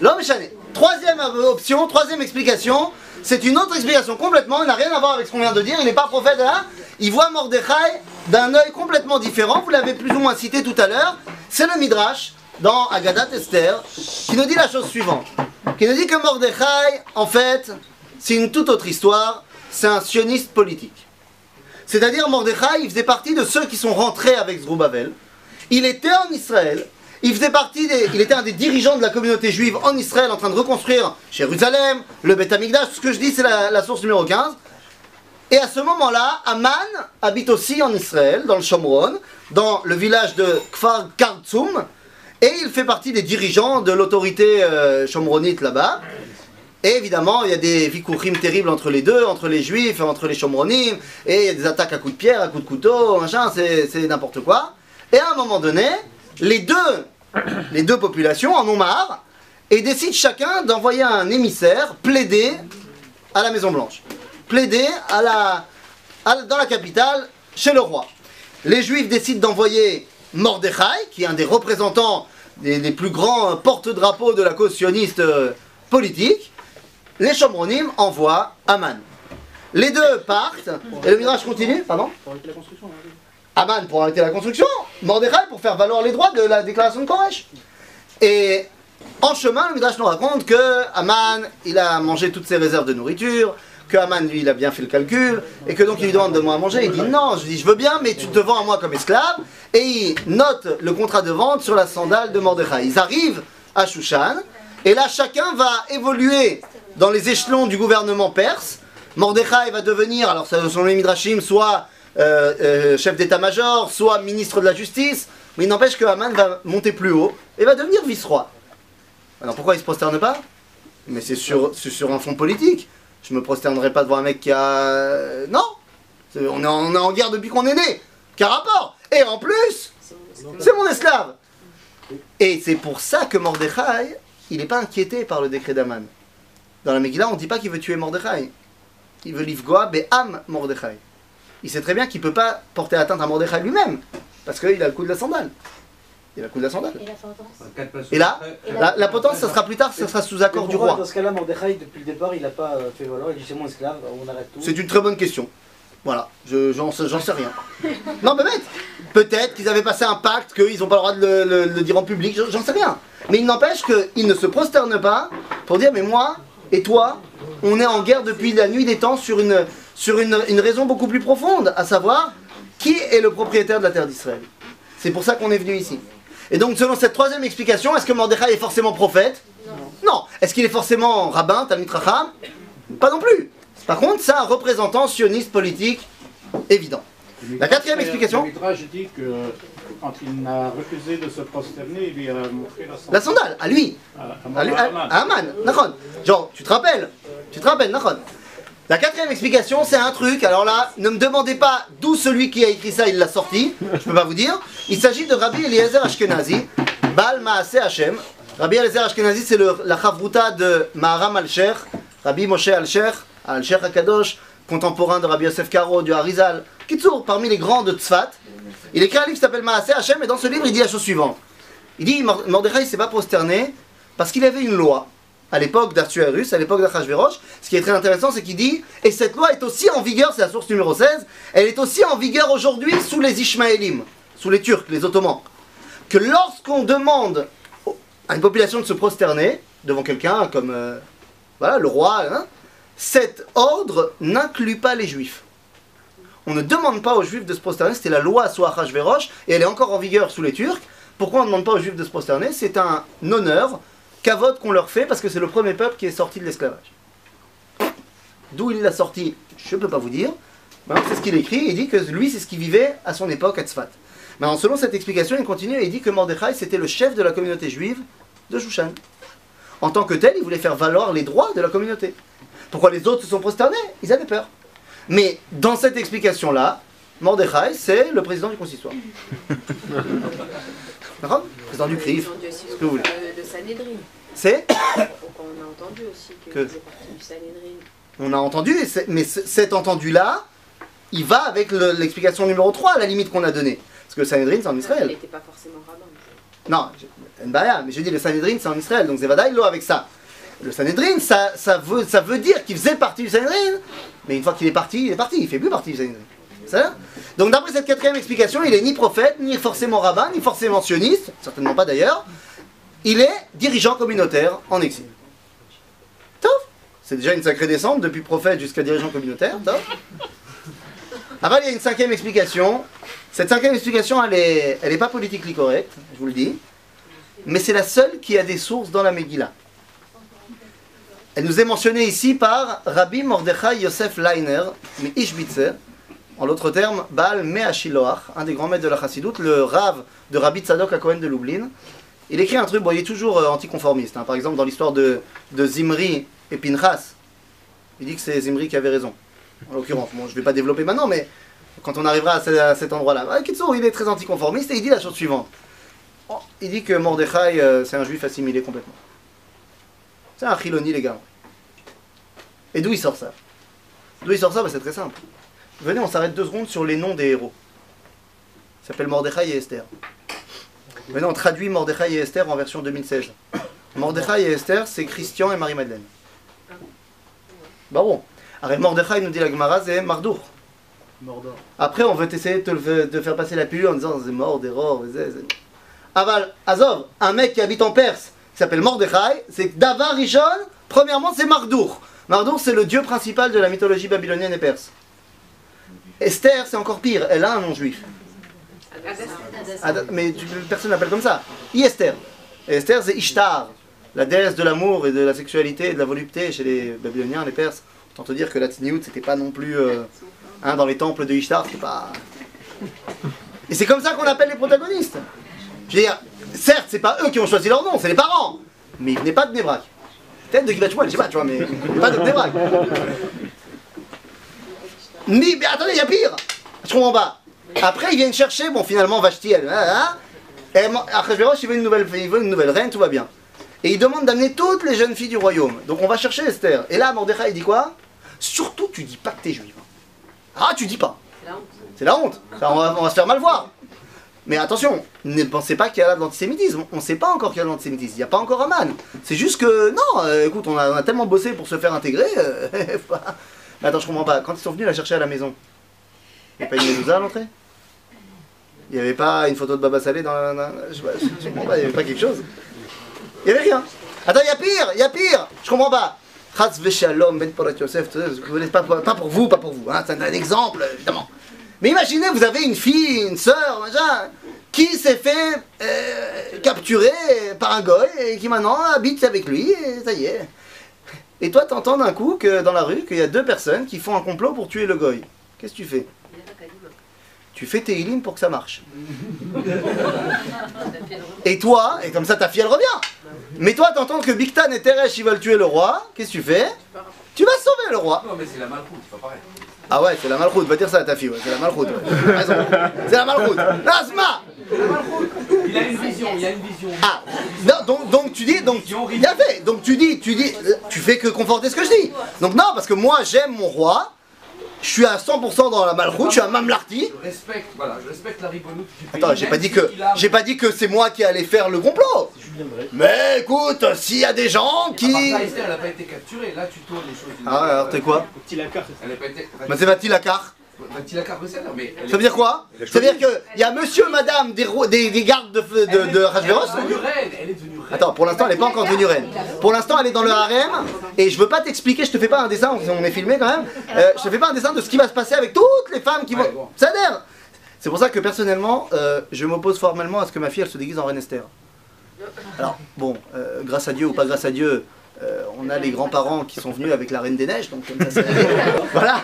Speaker 1: L'homme est chané. Troisième option, troisième explication, c'est une autre explication complètement, il n'a rien à voir avec ce qu'on vient de dire, il n'est pas prophète là. Il voit Mordechai d'un œil complètement différent, vous l'avez plus ou moins cité tout à l'heure, c'est le Midrash dans Agadat Esther qui nous dit la chose suivante. Qui nous dit que Mordechai, en fait, c'est une toute autre histoire, c'est un sioniste politique. C'est-à-dire Mordechai, il faisait partie de ceux qui sont rentrés avec Zerubbabel. Il était en Israël. Il faisait partie il était un des dirigeants de la communauté juive en Israël en train de reconstruire Jérusalem, le Beth Amikdash. Ce que je dis, c'est la, source numéro 15. Et à ce moment-là, Aman habite aussi en Israël, dans le Shomron, dans le village de Kfar Kartsum. Et il fait partie des dirigeants de l'autorité euh, là-bas. Et évidemment, il y a des vikourim terribles entre les deux, entre les juifs, entre les shomronim, et il y a des attaques à coups de pierre, à coups de couteau, machin, c'est n'importe quoi. Et à un moment donné, les deux, les deux populations en ont marre et décident chacun d'envoyer un émissaire plaider à la Maison Blanche, plaider dans la capitale chez le roi. Les Juifs décident d'envoyer Mordechai, qui est un des représentants des, des plus grands porte-drapeaux de la cause sioniste euh, politique. Les Shomronim envoient Aman. Les deux partent, et le Midrash continue, pardon
Speaker 13: Pour arrêter la construction.
Speaker 1: Aman pour arrêter la construction, Mordechai pour faire valoir les droits de la déclaration de Koresh. Et en chemin, le Midrash nous raconte que Aman, il a mangé toutes ses réserves de nourriture, que Aman, lui, il a bien fait le calcul, et que donc il lui demande de moi à manger. Il dit non, je dis je veux bien, mais tu te vends à moi comme esclave. Et il note le contrat de vente sur la sandale de Mordechai. Ils arrivent à Shushan, et là chacun va évoluer dans les échelons du gouvernement perse. Mordechai va devenir, alors selon les Midrashim, soit euh, euh, chef d'état-major, soit ministre de la justice, mais il n'empêche que Haman va monter plus haut et va devenir vice-roi. Alors pourquoi il se prosterne pas? Mais c'est sur, un fond politique. Je me prosternerai pas devant un mec qui a. Non C'est- on est, en, on est en guerre depuis qu'on est né Quel rapport? Et en plus, c'est mon esclave Et c'est pour ça que Mordechai, il n'est pas inquiété par le décret d'Aman. Dans la Megillah, on ne dit pas qu'il veut tuer Mordechai. Il veut l'Ivgoa Be'am Mordechai. Il sait très bien qu'il ne peut pas porter atteinte à Mordechai lui-même, parce qu'il a le coup de la sandale. Il a le coup de la sandale.
Speaker 4: Et la sentence
Speaker 1: Et là, la, la potence, ça sera plus tard, ça sera sous accord du roi.
Speaker 11: Dans ce cas-là, Mordechai, depuis le départ, il n'a pas euh, fait valoir, il dit c'est mon esclave, on arrête tout.
Speaker 1: C'est une très bonne question. Voilà, je- j'en sais rien. Non, mais bête Peut-être qu'ils avaient passé un pacte, qu'ils n'ont pas le droit de le, le- le dire en public, j'en- j'en sais rien. Mais il n'empêche qu'ils ne se prosternent pas pour dire, mais moi et toi, on est en guerre depuis la nuit des temps sur une, raison beaucoup plus profonde, à savoir, qui est le propriétaire de la terre d'Israël C'est pour ça qu'on est venu ici. Et donc, selon cette troisième explication, est-ce que Mordechai est forcément prophète Non. Est-ce qu'il est forcément rabbin, Talmud Pas non plus. Par contre, c'est un représentant sioniste politique évident. La quatrième explication
Speaker 12: quand il a refusé de se prosterner, il lui a montré la sandale.
Speaker 1: La sandale, à lui.
Speaker 12: À,
Speaker 1: À, lui, à, à Haman, Nachon. Genre, tu te rappelles? Tu te rappelles, Nachon. La quatrième explication, c'est un truc. Alors là, ne me demandez pas d'où celui qui a écrit ça, il l'a sorti. Je peux pas vous dire. Il s'agit de Rabbi Eliezer Ashkenazi, Baal Maase Hashem. Rabbi Eliezer Ashkenazi, c'est le- la chavruta de Maharam al-Sheikh, Rabbi Moshe al-Sheikh, al-Sheikh Akadosh, contemporain de Rabbi Yosef Karo, du Harizal. Kitsour, parmi les grands de Tzfat. Il écrit un livre qui s'appelle Maase Hashem, et dans ce livre, il dit la chose suivante. Il dit Mor- Mordechai ne s'est pas prosterné parce qu'il avait une loi à l'époque d'Artuerus, à l'époque d'Achashverosh. Ce qui est très intéressant, c'est qu'il dit Et cette loi est aussi en vigueur, c'est la source numéro 16, elle est aussi en vigueur aujourd'hui sous les Ishmaélim, sous les Turcs, les Ottomans. Que lorsqu'on demande à une population de se prosterner, devant quelqu'un comme euh, voilà, le roi, hein, cet ordre n'inclut pas les juifs. On ne demande pas aux juifs de se prosterner, c'était la loi sous Achashverosh, et elle est encore en vigueur sous les Turcs. Pourquoi on ne demande pas aux juifs de se prosterner? C'est un honneur, cavote qu'on leur fait, parce que c'est le premier peuple qui est sorti de l'esclavage. D'où il l'a sorti, je ne peux pas vous dire. Maintenant, c'est ce qu'il écrit, il dit que lui, c'est ce qu'il vivait à son époque à Tzfat. Maintenant, selon cette explication, il continue et il dit que Mordechai, c'était le chef de la communauté juive de Shushan. En tant que tel, il voulait faire valoir les droits de la communauté. Pourquoi les autres se sont prosternés Ils avaient peur. Mais dans cette explication-là, Mordechai, c'est le président du consistoire. D'accord Président du CRIF, ce que vous voulez.
Speaker 4: Le, le Sanhedrin.
Speaker 1: C'est
Speaker 4: On a entendu aussi que,
Speaker 1: Que-. On a entendu, mais cet entendu-là, il va avec le- l'explication numéro 3, à la limite qu'on a donnée. Parce que le Sanhedrin, c'est en
Speaker 4: Il
Speaker 1: Israël.
Speaker 4: n'était pas forcément rabbin.
Speaker 1: Non, Nbaya, mais j'ai dit le Sanhedrin, c'est en Israël, donc Zevada, il l'a avec ça. Le Sanhedrin, ça, veut, dire qu'il faisait partie du Sanhedrin, mais une fois qu'il est parti, il est parti, il fait plus partie du Sanhedrin. Ça Donc d'après cette quatrième explication, il est ni prophète, ni forcément rabbin, ni forcément sioniste, certainement pas d'ailleurs. Il est dirigeant communautaire en exil. Top C'est déjà une sacrée descente, depuis prophète jusqu'à dirigeant communautaire, top Après, il y a une cinquième explication. Cette cinquième explication, elle est, elle est pas politiquement correcte, je vous le dis. Mais c'est la seule qui a des sources dans la Megillah. Elle nous est mentionnée ici par Rabbi Mordechai Yosef Leiner, mais Ishbitzer, en l'autre terme, Baal Me'ashiloach, un des grands maîtres de la Chassidoute, le Rav de Rabbi Tzadok à Cohen de Lublin. Il écrit un truc, bon, il est toujours euh, anticonformiste. hein. Par exemple, dans l'histoire de, Zimri et Pinchas, il dit que c'est Zimri qui avait raison. En l'occurrence, bon, je ne vais pas développer maintenant, mais quand on arrivera à cet endroit-là. Ah, Kitsour, il est très anticonformiste et il dit la chose suivante. Oh, Il dit que Mordechai, euh, c'est un juif assimilé complètement. C'est un chiloni, les gars. Et d'où il sort ça D'où il sort ça Bah, C'est très simple. Venez, on s'arrête deux secondes sur les noms des héros. Ça s'appelle Mordechai et Esther. Venez, on traduit Mordechai et Esther en version 2016. Mordechai et Esther, c'est Christian et Marie-Madeleine. Bah bon. Alors Mordechai nous dit la Gemara, c'est Mardour.
Speaker 13: Mordor.
Speaker 1: Après, on veut essayer de te faire passer la pilule en disant c'est mort, d'erreur. Aval, Azov, un mec qui habite en Perse, qui s'appelle Mordechai, c'est Davar Rishon, premièrement, c'est Mardour. Mardour, c'est le dieu principal de la mythologie babylonienne et perse. Esther, c'est encore pire, elle a un nom juif. Mais personne l'appelle comme ça. I-Esther. Et Esther, c'est Ishtar, la déesse de l'amour et de la sexualité et de la volupté chez les Babyloniens, les Perses. Autant te dire que la c'était pas non plus. euh, hein, dans les temples de Ishtar, c'était pas. Et c'est comme ça qu'on appelle les protagonistes. Je veux dire, certes, c'est pas eux qui ont choisi leur nom, c'est les parents. Mais ils venaient pas de Nebrak. Peut-être de Givat je sais pas, tu vois, mais ils venaient pas de Nebrak. Mais, mais attendez, il y a pire. Je comprends pas. Après, ils viennent chercher, bon, finalement, Vashti, elle. Hein, hein, il veut une nouvelle, il veut une nouvelle reine, tout va bien. Et il demande d'amener toutes les jeunes filles du royaume. Donc on va chercher Esther. Et là, Mordechai, il dit quoi? Surtout, tu dis pas que t'es juive. Ah, tu dis pas. C'est la honte. Ça, on, va, on va se faire mal voir. Mais attention, ne pensez pas qu'il y a de l'antisémitisme. On ne sait pas encore qu'il y a de l'antisémitisme. Il n'y a pas encore Aman. C'est juste que, non, euh, écoute, on a, tellement bossé pour se faire intégrer. euh, Mais attends, je comprends pas. Quand ils sont venus la chercher à la maison, il n'y a pas une mezouza à l'entrée? Il n'y avait pas une photo de Baba Salé dans la. je, comprends pas, il n'y avait pas quelque chose Il n'y avait rien. Attends, il y a pire, il y a pire. Je comprends pas. Chas v'shalom ben Porat Yosef, pas, pas pour vous, pas pour vous. Hein, c'est un exemple, évidemment. Mais imaginez, vous avez une fille, une sœur, machin, qui s'est fait euh, capturer par un goy et qui maintenant habite avec lui, et ça y est. Et toi, t'entends d'un coup que dans la rue qu'il y a deux personnes qui font un complot pour tuer le goy. Qu'est-ce que tu fais? Tu fais tes healing pour que ça marche. Et toi, et comme ça ta fille elle revient. Mais toi, t'entends que Bigtan et Teresh ils veulent tuer le roi. Qu'est-ce que tu fais? Tu vas sauver le roi.
Speaker 9: Non, mais c'est la c'est pas pareil.
Speaker 1: Ah ouais, c'est la malchoute, va dire ça à ta fille, ouais, c'est la malchoute. ouais. C'est la malchoute. Asma
Speaker 9: Il a une vision, il a une vision.
Speaker 1: Ah, non, donc, donc tu dis, donc, il y avait, donc tu dis, tu dis, euh, tu fais que conforter ce que je dis. Donc non, parce que moi j'aime mon roi, je suis à 100% dans la malchoute, je suis un mamlarti.
Speaker 9: Je respecte, voilà, je respecte la ribonoute du pays.
Speaker 1: Attends, j'ai pas dit
Speaker 9: si
Speaker 1: que, j'ai pas dit que c'est moi qui allais faire le complot. Mais écoute, s'il y a des gens qui...
Speaker 9: À ça, Esther, elle a pas été capturée. Là, tu tournes les choses.
Speaker 1: Ah, alors t'es quoi
Speaker 9: Elle a pas été.
Speaker 1: Bah, c'est Mathilde Lacar.
Speaker 9: Elle, mais. elle
Speaker 1: Ça veut dire quoi Ça veut dire qu'il y a monsieur, madame des, des, des gardes de, de, de, de Hachvéros
Speaker 9: Elle est devenue reine, elle est devenue
Speaker 1: Attends, pour l'instant, elle n'est pas encore devenue reine. Pour l'instant, elle est dans le harem. Et je veux pas t'expliquer, je te fais pas un dessin, on est filmé quand même. Euh, je te fais pas un dessin de ce qui va se passer avec toutes les femmes qui vont. Ça a l'air C'est pour ça que personnellement, euh, je m'oppose formellement à ce que ma fille elle se déguise en reine Esther. Alors, bon, euh, grâce à Dieu ou pas grâce à Dieu, euh, on a les grands-parents qui sont venus avec la Reine des Neiges, donc comme ça, c'est- voilà.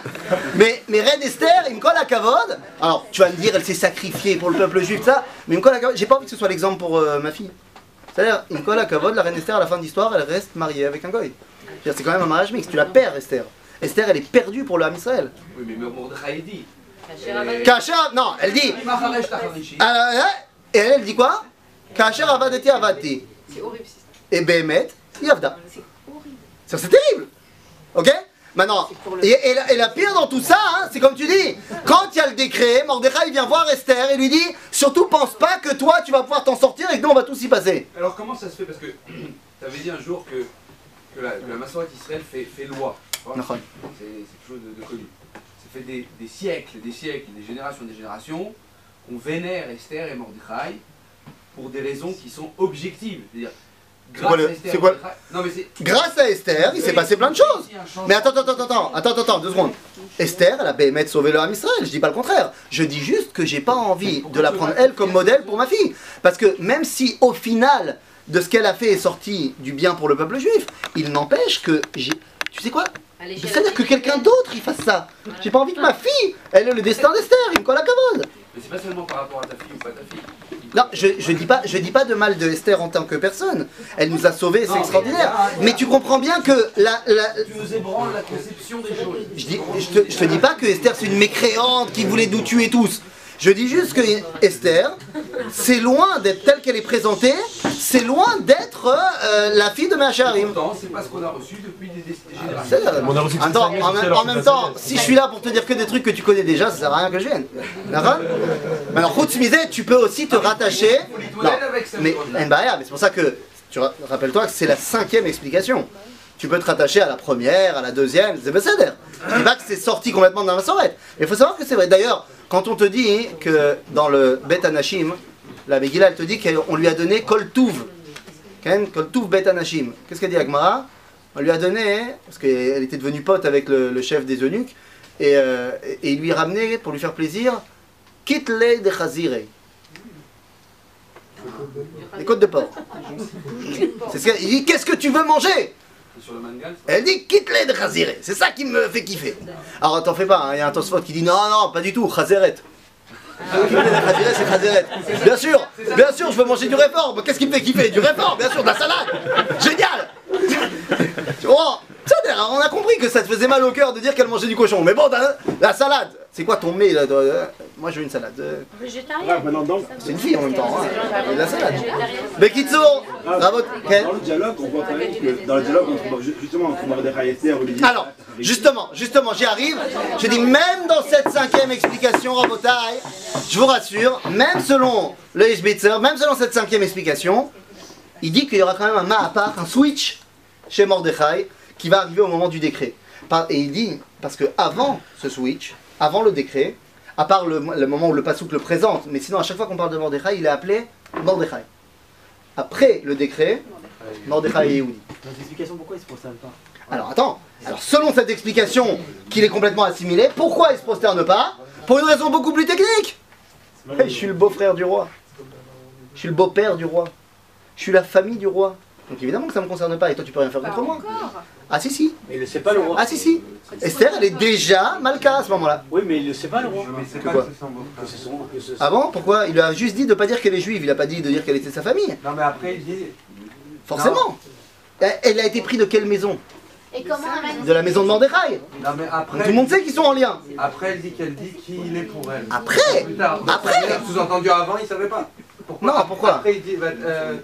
Speaker 1: Mais, mais Reine Esther, il me colle à Kavod. Alors, tu vas me dire, elle s'est sacrifiée pour le peuple juif, ça, mais il me colle à Kavod. J'ai pas envie que ce soit l'exemple pour euh, ma fille. C'est-à-dire, il me colle à Kavod, la Reine Esther, à la fin de l'histoire, elle reste mariée avec un goy. C'est-à-dire, C'est quand même un mariage mixte, tu la perds, Esther. Esther, elle est perdue pour le Ham Israël.
Speaker 9: Oui, mais Mordechai dit.
Speaker 1: Kacher, non, elle dit. Euh, Et elle, elle dit quoi? Kacher avadeti avadti.
Speaker 10: C'est horrible.
Speaker 1: Et Behemet, Yavda. C'est terrible. Ok? Maintenant, et, la, pire dans tout ça, hein, c'est comme tu dis, quand il y a le décret, Mordechai vient voir Esther et lui dit Surtout pense pas que toi tu vas pouvoir t'en sortir et que nous on va tous y passer.
Speaker 9: Alors comment ça se fait? Parce que tu avais dit un jour que, que la, que la d'Israël fait, loi. C'est quelque chose de, connu. Ça fait des, siècles, des siècles, des générations, des générations. qu'on vénère Esther et Mordechai pour des raisons qui sont objectives. C'est-à-dire,
Speaker 1: c'est quoi. Grâce à Esther, il s'est passé plein de choses. Mais attends, attends, attends, attends, attends, attends, deux secondes. Esther, elle a Béhémet sauvé le Ham Israël, je dis pas le contraire. Je dis juste que j'ai pas envie de la prendre elle comme modèle pour ma fille. Parce que même si au final de ce qu'elle a fait est sorti du bien pour le peuple juif, il n'empêche que j'ai. Tu sais quoi? C'est-à-dire que quelqu'un d'autre il fasse ça. J'ai pas envie que ma fille, elle ait le destin d'Esther, il me colle à cavode.
Speaker 9: Mais c'est pas seulement par rapport à ta fille ou pas ta fille.
Speaker 1: Non, je, je dis pas, je dis pas de mal de Esther en tant que personne. Elle nous a sauvés, c'est extraordinaire.
Speaker 9: mais-
Speaker 1: Mais tu comprends bien que la, la,
Speaker 9: Tu nous ébranles la conception des choses.
Speaker 1: Je, dis, je, te, je te dis pas que Esther c'est une mécréante qui voulait nous tuer tous. Je dis juste que Esther, c'est loin d'être telle qu'elle est présentée, c'est loin d'être euh, la fille de Macharim.
Speaker 9: C'est pas ce qu'on a reçu depuis des, des générations.
Speaker 1: C'est, Attends, en, même- en même temps, si je suis là pour te dire que des trucs que tu connais déjà, ça sert à rien que je vienne. D'accord Mais alors, Khutz Mizeh, tu peux aussi te rattacher. Non, mais c'est pour ça que, tu ra- rappelle-toi que c'est la cinquième explication. Tu peux te rattacher à la première, à la deuxième, c'est Besséder. Je dis pas que c'est sorti complètement dans la sorette. Il faut savoir que c'est vrai. D'ailleurs, quand on te dit que dans le Bet Anashim, la Megillah, elle te dit qu'on lui a donné Kol. Ken, Kol Bet Anashim. Qu'est-ce qu'elle dit Agmara? On lui a donné, parce qu'elle était devenue pote avec le, chef des eunuques, et, euh, et il lui ramenait, pour lui faire plaisir, Kitle de Chazire. Les côtes de porc. C'est dit Qu'est-ce que tu veux manger?
Speaker 9: Sur le mangal,
Speaker 1: Elle dit Kitle de Chazire. C'est ça qui me fait kiffer. Alors t'en fais pas, hein, il y a un Tosfot qui dit Non, non, pas du tout, de Chazire, c'est. Bien sûr, bien sûr, je veux manger du réfort. Mais Qu'est-ce qui me fait kiffer? Du réfort, bien sûr, de la salade. Génial Oh, ça, on a compris que ça te faisait mal au cœur de dire qu'elle mangeait du cochon. Mais bon, la, la salade, c'est quoi ton mets là toi, euh, Moi, je veux une salade. euh,
Speaker 4: Végétarien.
Speaker 1: C'est une fille en même temps. Hein. Et de la salade. Bravo. Ken
Speaker 14: Dans le dialogue, on voit quand même que dans le dialogue entre justement entre Mordechai et Esther, où il dit
Speaker 1: Alors, justement, justement, j'y arrive. Je dis même dans cette cinquième explication, Rabotai, je vous rassure, même selon le Ishbitzer, même selon cette cinquième explication, il dit qu'il y aura quand même un ma à part, un switch chez Mordechai qui va arriver au moment du décret. Et il dit, parce que avant ce switch, avant le décret, à part le, le moment où le Passouk le présente, mais sinon à chaque fois qu'on parle de Mordechai, il est appelé Mordechai. Après le décret, Mordechai et Yehudi.
Speaker 11: Dans l'explication, pourquoi il se prosterne pas?
Speaker 1: Alors attends, alors selon cette explication qu'il est complètement assimilé, pourquoi il se prosterne pas? Pour une raison beaucoup plus technique Hey, Je suis le beau-frère du roi. Je suis le beau-père du roi. Je suis la famille du roi. Donc évidemment que ça ne me concerne pas et toi tu peux rien faire contre moi. Ah si si.
Speaker 11: Mais il le sait pas le roi.
Speaker 1: Ah si si. Esther elle est déjà Malka à ce moment-là.
Speaker 11: Oui, mais il le sait pas le roi.
Speaker 1: Que
Speaker 11: c'est son- c'est-
Speaker 1: Ah bon Pourquoi Il lui a juste dit de pas dire qu'elle est juive, il a pas dit de dire qu'elle était de sa famille.
Speaker 15: Non, mais après, il dit.
Speaker 1: Forcément. Elle- Elle a été prise de quelle maison
Speaker 4: Et comment
Speaker 1: De la maison de Mordechai.
Speaker 15: Non, mais après.
Speaker 1: Tout le monde sait qu'ils sont en lien.
Speaker 15: Après, elle dit qu'elle dit qu'il est pour elle.
Speaker 1: Après Après
Speaker 15: Sous-entendu avant, il savait pas. Pourquoi
Speaker 1: Non, pourquoi
Speaker 15: Après, il dit. bah, euh,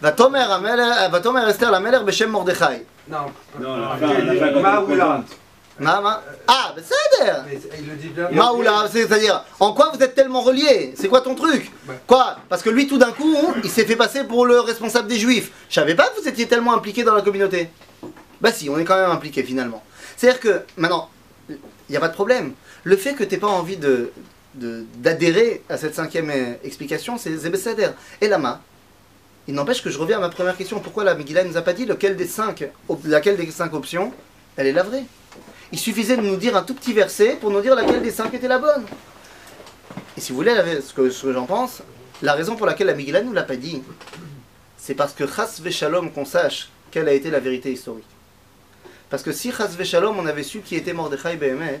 Speaker 1: Vatomer Ameler- Vatomer Esther la Meler Beshem Mordechai.
Speaker 15: non.
Speaker 14: Non, la
Speaker 15: Non,
Speaker 14: fin,
Speaker 1: ma- Ah, ben c'est
Speaker 15: Mais il le dit bien.
Speaker 1: Maoula, c'est-à-dire, en quoi vous êtes tellement reliés? C'est quoi ton truc? Quoi? Parce que lui, tout d'un coup, il s'est fait passer pour le responsable des Juifs. Je savais pas que vous étiez tellement impliqués dans la communauté. Bah si, on est quand même impliqués finalement. C'est-à-dire que, maintenant, il n'y a pas de problème. Le fait que tu pas envie de- d'adhérer à cette cinquième euh, explication, c'est Zebeseder. Et Lama Il n'empêche que je reviens à ma première question. Pourquoi la Megillah ne nous a pas dit lequel des cinq, laquelle des cinq options, elle est la vraie? Il suffisait de nous dire un tout petit verset pour nous dire laquelle des cinq était la bonne. Et si vous voulez ce que, j'en pense, la raison pour laquelle la Megillah ne nous l'a pas dit, c'est parce que chas Shalom qu'on sache quelle a été la vérité historique. Parce que si chas Shalom on avait su qui était Mordechai Behemet,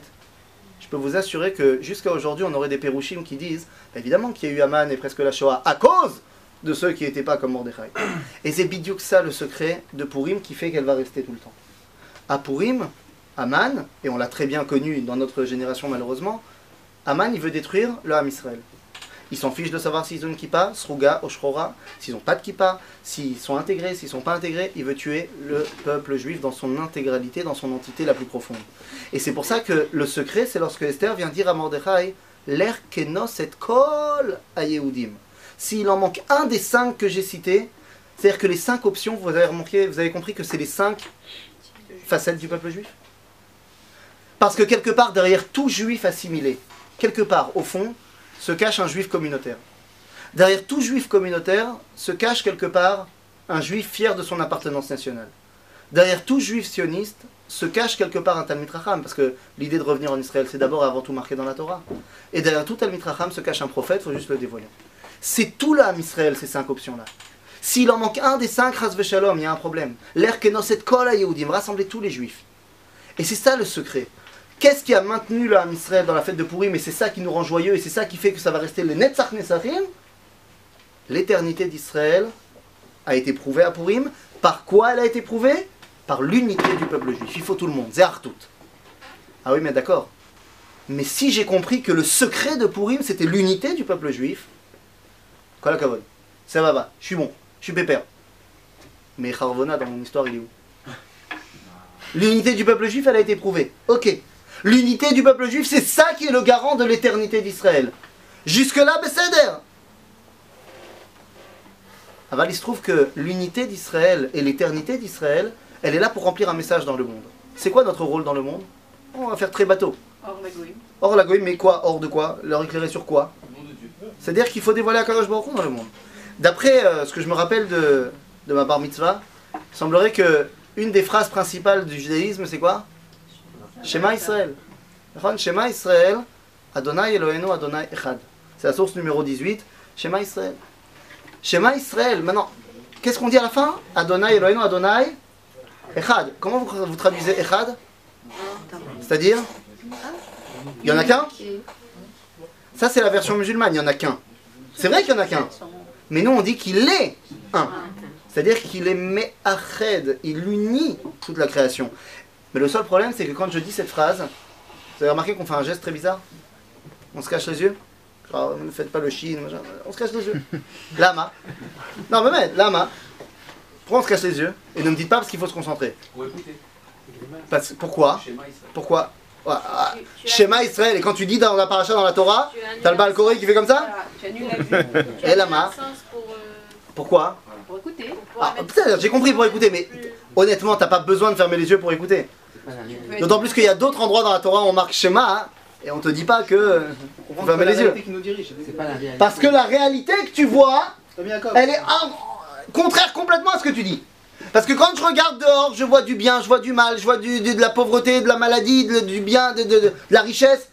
Speaker 1: peux vous assurer que jusqu'à aujourd'hui on aurait des pérouchim qui disent bah, évidemment qu'il y a eu Aman et presque la Shoah à cause de ceux qui n'étaient pas comme Mordechai. Et c'est bidiouk ça le secret de Purim qui fait qu'elle va rester tout le temps. À Purim, Aman, et on l'a très bien connu dans notre génération malheureusement, Aman il veut détruire le Ham Israël. Il s'en fiche de savoir s'ils ont une kippa, Sruga, Oshrora, s'ils n'ont pas de kippa, s'ils sont intégrés, s'ils ne sont pas intégrés, il veut tuer le peuple juif dans son intégralité, dans son entité la plus profonde. Et c'est pour ça que le secret, c'est lorsque Esther vient dire à Mordechai, l'air kenos et kol à Yehudim. S'il en manque un des cinq que j'ai cités, c'est-à-dire que les cinq options, vous avez remarqué, vous avez compris que c'est les cinq facettes du peuple juif? Parce que quelque part, derrière tout juif assimilé, quelque part, au fond, se cache un juif communautaire. Derrière tout juif communautaire se cache quelque part un juif fier de son appartenance nationale. Derrière tout juif sioniste se cache quelque part un Talmid Racham, parce que l'idée de revenir en Israël, c'est d'abord et avant tout marqué dans la Torah. Et derrière tout Talmid Racham se cache un prophète, il faut juste le dévoiler. C'est tout là, Israël, ces cinq options-là. S'il en manque un des cinq, Ras il y a un problème. L'air dans cette kol Yehudim, rassembler tous les juifs. Et c'est ça le secret. Qu'est-ce qui a maintenu Ham Israël dans la fête de Purim Et c'est ça qui nous rend joyeux et c'est ça qui fait que ça va rester le Netzach Nesachim L'éternité d'Israël a été prouvée à Purim. Par quoi elle a été prouvée? Par l'unité du peuple juif. Il faut tout le monde. Zéhartout. Ah oui, mais d'accord. Mais si j'ai compris que le secret de Purim, c'était l'unité du peuple juif, Kol hakavod. ça va, va, je suis bon, je suis pépère. Mais Harvona, dans mon histoire, il est où? L'unité du peuple juif, elle a été prouvée. Ok. L'unité du peuple juif, c'est ça qui est le garant de l'éternité d'Israël. Jusque-là, Besséder. Alors, il se trouve que l'unité d'Israël et l'éternité d'Israël, elle est là pour remplir un message dans le monde. C'est quoi notre rôle dans le monde? On va faire très bateau.
Speaker 10: Or la goïm.
Speaker 1: Hors la goïm, mais quoi? Hors de quoi? Leur éclairer sur quoi? C'est-à-dire qu'il faut dévoiler Akadosh Baruch dans le monde. D'après euh, ce que je me rappelle de, de ma bar mitzvah, il semblerait que une des phrases principales du judaïsme, c'est quoi? Shema Israël. Shema Israël, Adonai Eloheinu, Adonai Echad. C'est la source numéro 18, Shema Israël. Shema Israël, maintenant, qu'est-ce qu'on dit à la fin? Adonai Eloheinu, Adonai Echad. Comment vous, vous traduisez Echad? C'est-à-dire? Il n'y en a qu'un? Ça, c'est la version musulmane, il n'y en a qu'un. C'est vrai qu'il n'y en a qu'un. Mais nous, on dit qu'il est un. C'est-à-dire qu'il est Me'ached, il unit toute la création. Mais le seul problème, c'est que quand je dis cette phrase, vous avez remarqué qu'on fait un geste très bizarre? On se cache les yeux? Genre, ne faites pas le chine, on se cache les yeux. Lama. Non, mais mais, lama. Pourquoi on se cache les yeux? Et ne me dites pas parce qu'il faut se concentrer.
Speaker 9: Pour écouter.
Speaker 1: Parce- pourquoi?
Speaker 9: Schéma Israël.
Speaker 1: Pourquoi? Ouais, ah, Schéma Israël, et quand tu dis dans la paracha dans la Torah, t'as le bal coré qui fait comme ça?
Speaker 10: Voilà, tu annules la vue.
Speaker 1: Et lama.
Speaker 4: pour, euh,
Speaker 1: Pourquoi?
Speaker 10: Pour écouter.
Speaker 1: Ah, j'ai compris pour écouter, mais honnêtement, t'as pas besoin de fermer les yeux pour écouter. D'autant plus qu'il y a d'autres endroits dans la Torah où on marque schéma, hein, et on te dit pas que euh, faut fermer les yeux. Parce que la réalité que tu vois, elle est contraire complètement à ce que tu dis. Parce que quand je regarde dehors, je vois du bien, je vois du mal, je vois du- du- de la pauvreté, de la maladie, de- du bien, de, de- de la richesse.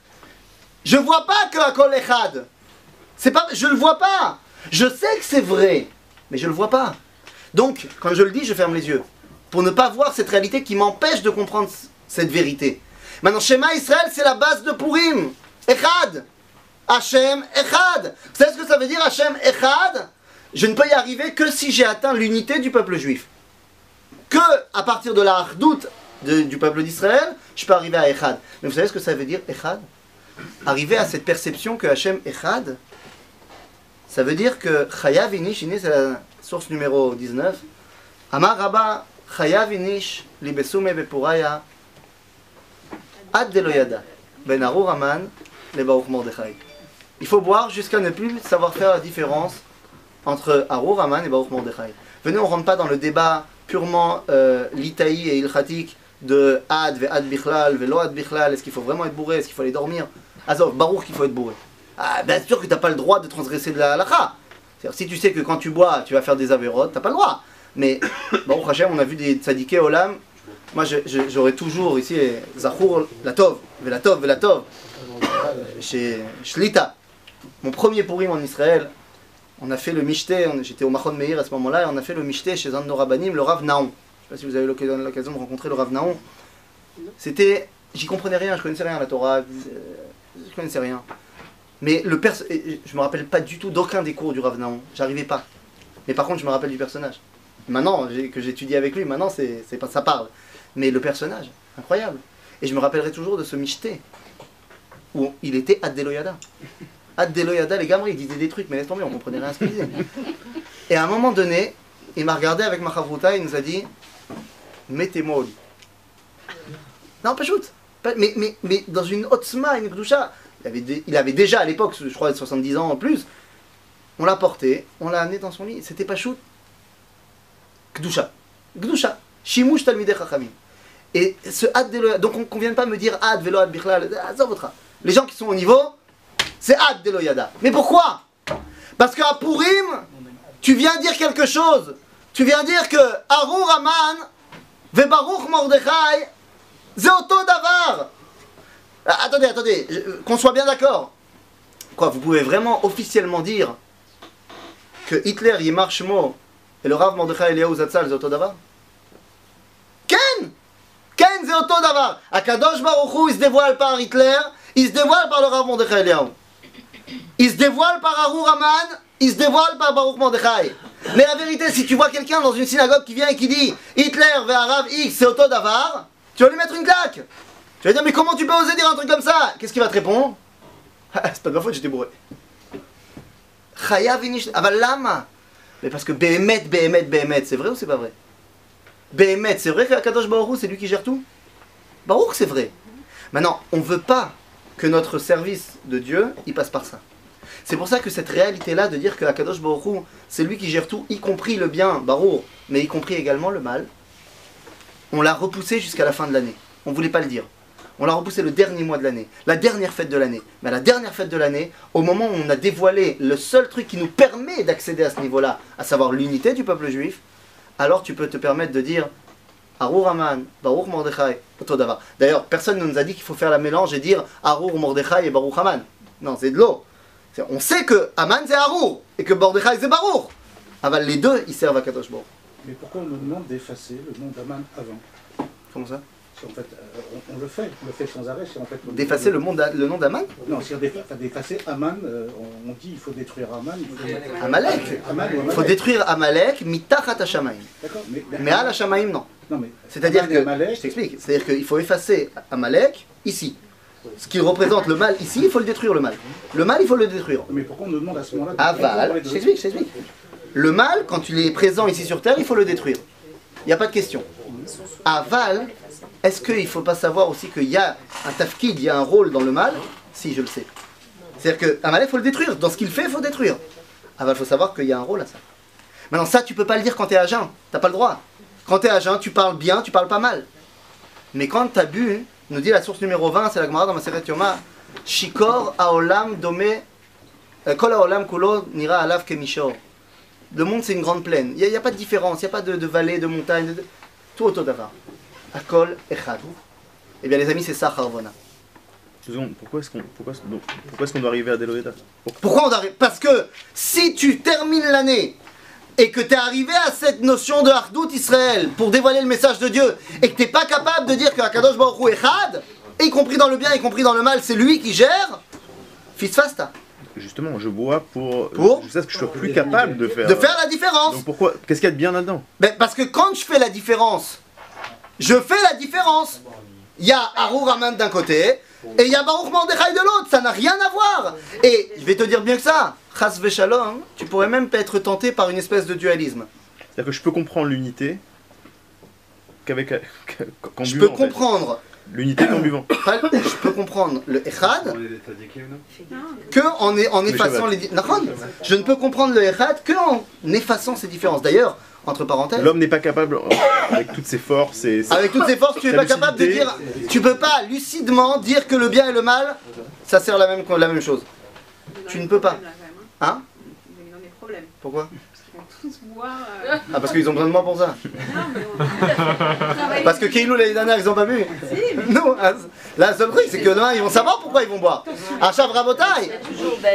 Speaker 1: Je vois pas que Akol Echad. C'est pas, je le vois pas. Je sais que c'est vrai, mais je le vois pas. Donc, quand je le dis, je ferme les yeux. Pour ne pas voir cette réalité qui m'empêche de comprendre cette vérité. Maintenant, Shema Israël, c'est la base de Purim. Echad. Hachem Echad. Vous savez ce que ça veut dire Hachem Echad? Je ne peux y arriver que si j'ai atteint l'unité du peuple juif. Que à partir de la hardout du peuple d'Israël, je peux arriver à Echad. Mais vous savez ce que ça veut dire Echad? Arriver à cette perception que Hachem Echad, ça veut dire que Chayav Inish, Inish, c'est la source numéro 19. Amar Rabba Il faut boire jusqu'à ne plus savoir faire la différence entre Arur Aman et Baruch Mordechai. Venez, on ne rentre pas dans le débat purement euh, litaï et ilchatique de Ad, ve Ad Bichlal, ve Lo Ad Bichlal. Est-ce qu'il faut vraiment être bourré Est-ce qu'il faut aller dormir? Azov, Baruch qu'il faut être bourré. Ah, bien sûr que tu n'as pas le droit de transgresser de la halakha. Si tu sais que quand tu bois, tu vas faire des avérotes, t'as pas le droit. Mais, bon, Hachem, on a vu des tzadikés olam. Moi, j'aurais toujours ici, eh, Zachour, Latov, Velatov, Velatov, euh, chez Shlita. Mon premier pourim en Israël, on a fait le Mishté, j'étais au Machon Meir à ce moment-là, et on a fait le Mishté chez un de nos rabbanim, le Rav Naon. Je sais pas si vous avez l'occasion de rencontrer le Rav Naon. C'était, j'y comprenais rien, je connaissais rien à la Torah, euh, je connaissais rien. Mais le perso et je me rappelle pas du tout d'aucun des cours du Rav Naon, j'arrivais pas. Mais par contre, je me rappelle du personnage. Maintenant, que j'étudie avec lui, maintenant, c'est, ça parle. Mais le personnage, incroyable. Et je me rappellerai toujours de ce Mishté, où il était Ad Deloyada. Ad Deloyada, les gamins, il disait des trucs, mais laisse tomber, on comprenait rien ce qu'il disait. Et à un moment donné, il m'a regardé avec ma chavruta, il nous a dit Mettez-moi au lit. Non, pas shoot. Mais, dans une otzma, une gdoucha, il avait, il avait déjà à l'époque, je crois, 70 ans en plus, on l'a porté, on l'a amené dans son lit, c'était pas shoot. Gdoucha. Gdoucha. Shimush talmidei chachamim. Et ce ad de donc on ne vienne pas me dire ad velo ad bichlal. Les gens qui sont au niveau, c'est ad de loyada. Mais pourquoi? Parce qu'à Purim, tu viens dire quelque chose. Tu viens dire que Arur Aman, Vebaruch Mordechai, Zeoto Davar. Ah, Attendez, attendez, qu'on soit bien d'accord. Quoi, vous pouvez vraiment officiellement dire que Hitler y marche mot et le Rav Mordechai Eliyahu Zatzal Zeoto Davar Ken Davar Akadosh Baruch Hu, il se dévoile par Hitler, il se dévoile par le Rav Mordechai Eliyahu. Il se dévoile par Arur Aman, il se dévoile par Baruch Mordechai. Mais la vérité, si tu vois quelqu'un dans une synagogue qui vient et qui dit Hitler vers Arabe X, c'est Otto Davar, tu vas lui mettre une claque. Tu vas dire, mais comment tu peux oser dire un truc comme ça? Qu'est-ce qu'il va te répondre C'est pas de ma faute, j'étais bourré. Chayav Ah bah lama Mais parce que Behemet, Behemet, Behemet, c'est vrai ou c'est pas vrai? Behemet, c'est vrai qu'Akadosh Baruch c'est lui qui gère tout? Baruch, c'est vrai. Maintenant, on veut pas que notre service de Dieu, il passe par ça. C'est pour ça que cette réalité-là de dire que Akadosh Baruch c'est lui qui gère tout, y compris le bien, Baruch, mais y compris également le mal, on l'a repoussé jusqu'à la fin de l'année. On voulait pas le dire. On l'a repoussé le dernier mois de l'année, la dernière fête de l'année. Mais à la dernière fête de l'année, au moment où on a dévoilé le seul truc qui nous permet d'accéder à ce niveau-là, à savoir l'unité du peuple juif, alors tu peux te permettre de dire Arur Aman, Baruch Mordechai, Otodava. D'ailleurs, personne ne nous a dit qu'il faut faire la mélange et dire Arur Mordechai et Baruch Aman. Non, c'est de l'eau. On sait que Aman c'est Arur et que Mordechai c'est Baruch. Aval, les deux, ils servent à Kadosh Baruch.
Speaker 12: Mais pourquoi on nous demande d'effacer le nom d'Aman avant?
Speaker 1: Comment ça?
Speaker 12: Si en fait, euh, on, on le fait, on le fait sans arrêt. Si en fait, on-
Speaker 1: D'effacer le, monde- le nom d'Aman
Speaker 12: Non, si on d'effacer Aman, euh, on, on dit il faut détruire Aman. Faut...
Speaker 1: Amalek. Il faut détruire Amalek, mitachat Hashamaim.
Speaker 12: D'accord, mais,
Speaker 1: Mais à Hashamaim, non.
Speaker 12: Non, mais
Speaker 1: C'est-à-dire que,
Speaker 12: Amalek-
Speaker 1: je t'explique, c'est-à-dire qu'il faut effacer Amalek ici. Ce qui représente le mal ici, il faut le détruire le mal. Le mal, il faut le détruire.
Speaker 12: Mais pourquoi on nous demande à ce moment-là de
Speaker 1: Aval,
Speaker 12: de-
Speaker 1: je t'explique, je t'explique. Le mal, quand il est présent ici sur Terre, il faut le détruire. Il n'y a pas de question. Aval, est-ce qu'il ne faut pas savoir aussi qu'il y a un tafkid, il y a un rôle dans le mal? Si, je le sais. C'est-à-dire que Amalek, il faut le détruire. Dans ce qu'il fait, il faut détruire. Aval, il faut savoir qu'il y a un rôle à ça. Maintenant, ça, tu peux pas le dire quand tu es à jeun. Tu pas le droit. Quand tu es à tu parles bien, tu parles pas mal. Mais quand tu as bu, nous dit la source numéro 20, c'est la Gemara dans ma Yoma, Shikor Aolam Domé euh, Kol Haolam Kulo Nira Alav Kemishor. Le monde, c'est une grande plaine. Il n'y a, pas de différence, il n'y a pas de, vallée, de montagne, de- tout autour d'Avar. Akol Echad. Eh bien, les amis, c'est ça, Harvona.
Speaker 7: Pourquoi est-ce qu'on pourquoi, pourquoi est-ce qu'on doit arriver à Deloeda
Speaker 1: Pourquoi on arrive? Parce que si tu termines l'année et que tu es arrivé à cette notion de Hardout Israël pour dévoiler le message de Dieu et que tu n'es pas capable de dire que Akadosh Baruch Hu Echad, y compris dans le bien, y compris dans le mal, c'est lui qui gère, fista.
Speaker 7: Justement, je bois pour.
Speaker 1: Pour?
Speaker 7: Je sais que je sois plus capable de faire.
Speaker 1: De faire la différence.
Speaker 7: Donc pourquoi Qu'est-ce qu'il y a de bien là-dedans?
Speaker 1: Ben, parce que quand je fais la différence, je fais la différence. Il y a Arur Aman d'un côté et il y a Baruch Mordechai de l'autre. Ça n'a rien à voir. Et je vais te dire bien que ça. Chas Veshalom, tu pourrais même être tenté par une espèce de dualisme.
Speaker 7: C'est-à-dire que je peux comprendre l'unité qu'avec.
Speaker 1: Je peux comprendre.
Speaker 7: L'unité qu'en buvant.
Speaker 1: Je peux comprendre le Echad que en, est- en effaçant les. Je ne peux comprendre le Echad que en effaçant ces différences. D'ailleurs, entre parenthèses,
Speaker 7: L'homme n'est pas capable, avec toutes ses forces et. ses-
Speaker 1: Avec toutes ces forces, tu n'es pas capable de dire. Tu peux pas lucidement dire que le bien et le mal, ça sert la même, la même chose. Tu ne peux pas. Hein
Speaker 10: problème.
Speaker 1: Pourquoi
Speaker 10: Parce qu'ils vont tous boire. euh,
Speaker 1: Ah, parce qu'ils ont besoin de moi pour ça.
Speaker 10: Non, mais on.
Speaker 1: Parce que Keilou l'année dernière, ils ont pas bu. Non, ah, là, le seul truc, c'est que demain, ils vont savoir pourquoi ils vont boire. À Chav Rabotai,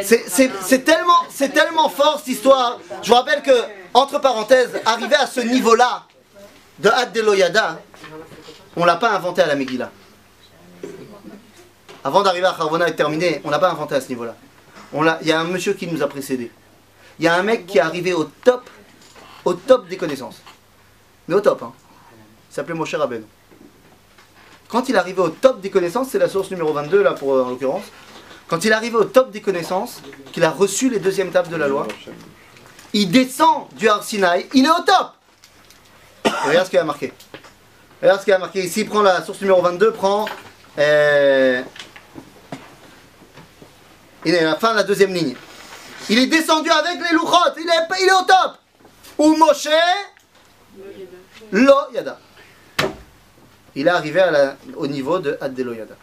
Speaker 1: c'est- tellement, c'est tellement fort cette histoire. Je vous rappelle que, entre parenthèses, arriver à ce niveau-là de Had Deloyada, on l'a pas inventé à la Megillah. Avant d'arriver à Harvona et terminé, on l'a pas inventé à ce niveau-là. Il y a un monsieur qui nous a précédé. Il y a un mec qui est arrivé au top, au top des connaissances. Mais au top, hein. Il s'appelait Moshe Rabbeinu. Quand il est arrivé au top des connaissances, c'est la source numéro 22 là pour euh, en l'occurrence. Quand il est arrivé au top des connaissances, qu'il a reçu les deuxièmes tables de la loi, il descend du Har Sinaï, il est au top. Regarde ce qu'il a marqué. Regarde ce qu'il a marqué ici. Il prend la source numéro 22, prend euh, il est à la fin de la deuxième ligne. Il est descendu avec les louchot, il est, il est au top. Ou Moshe Lo Yada. Il est arrivé au niveau de Adde Lo Yada.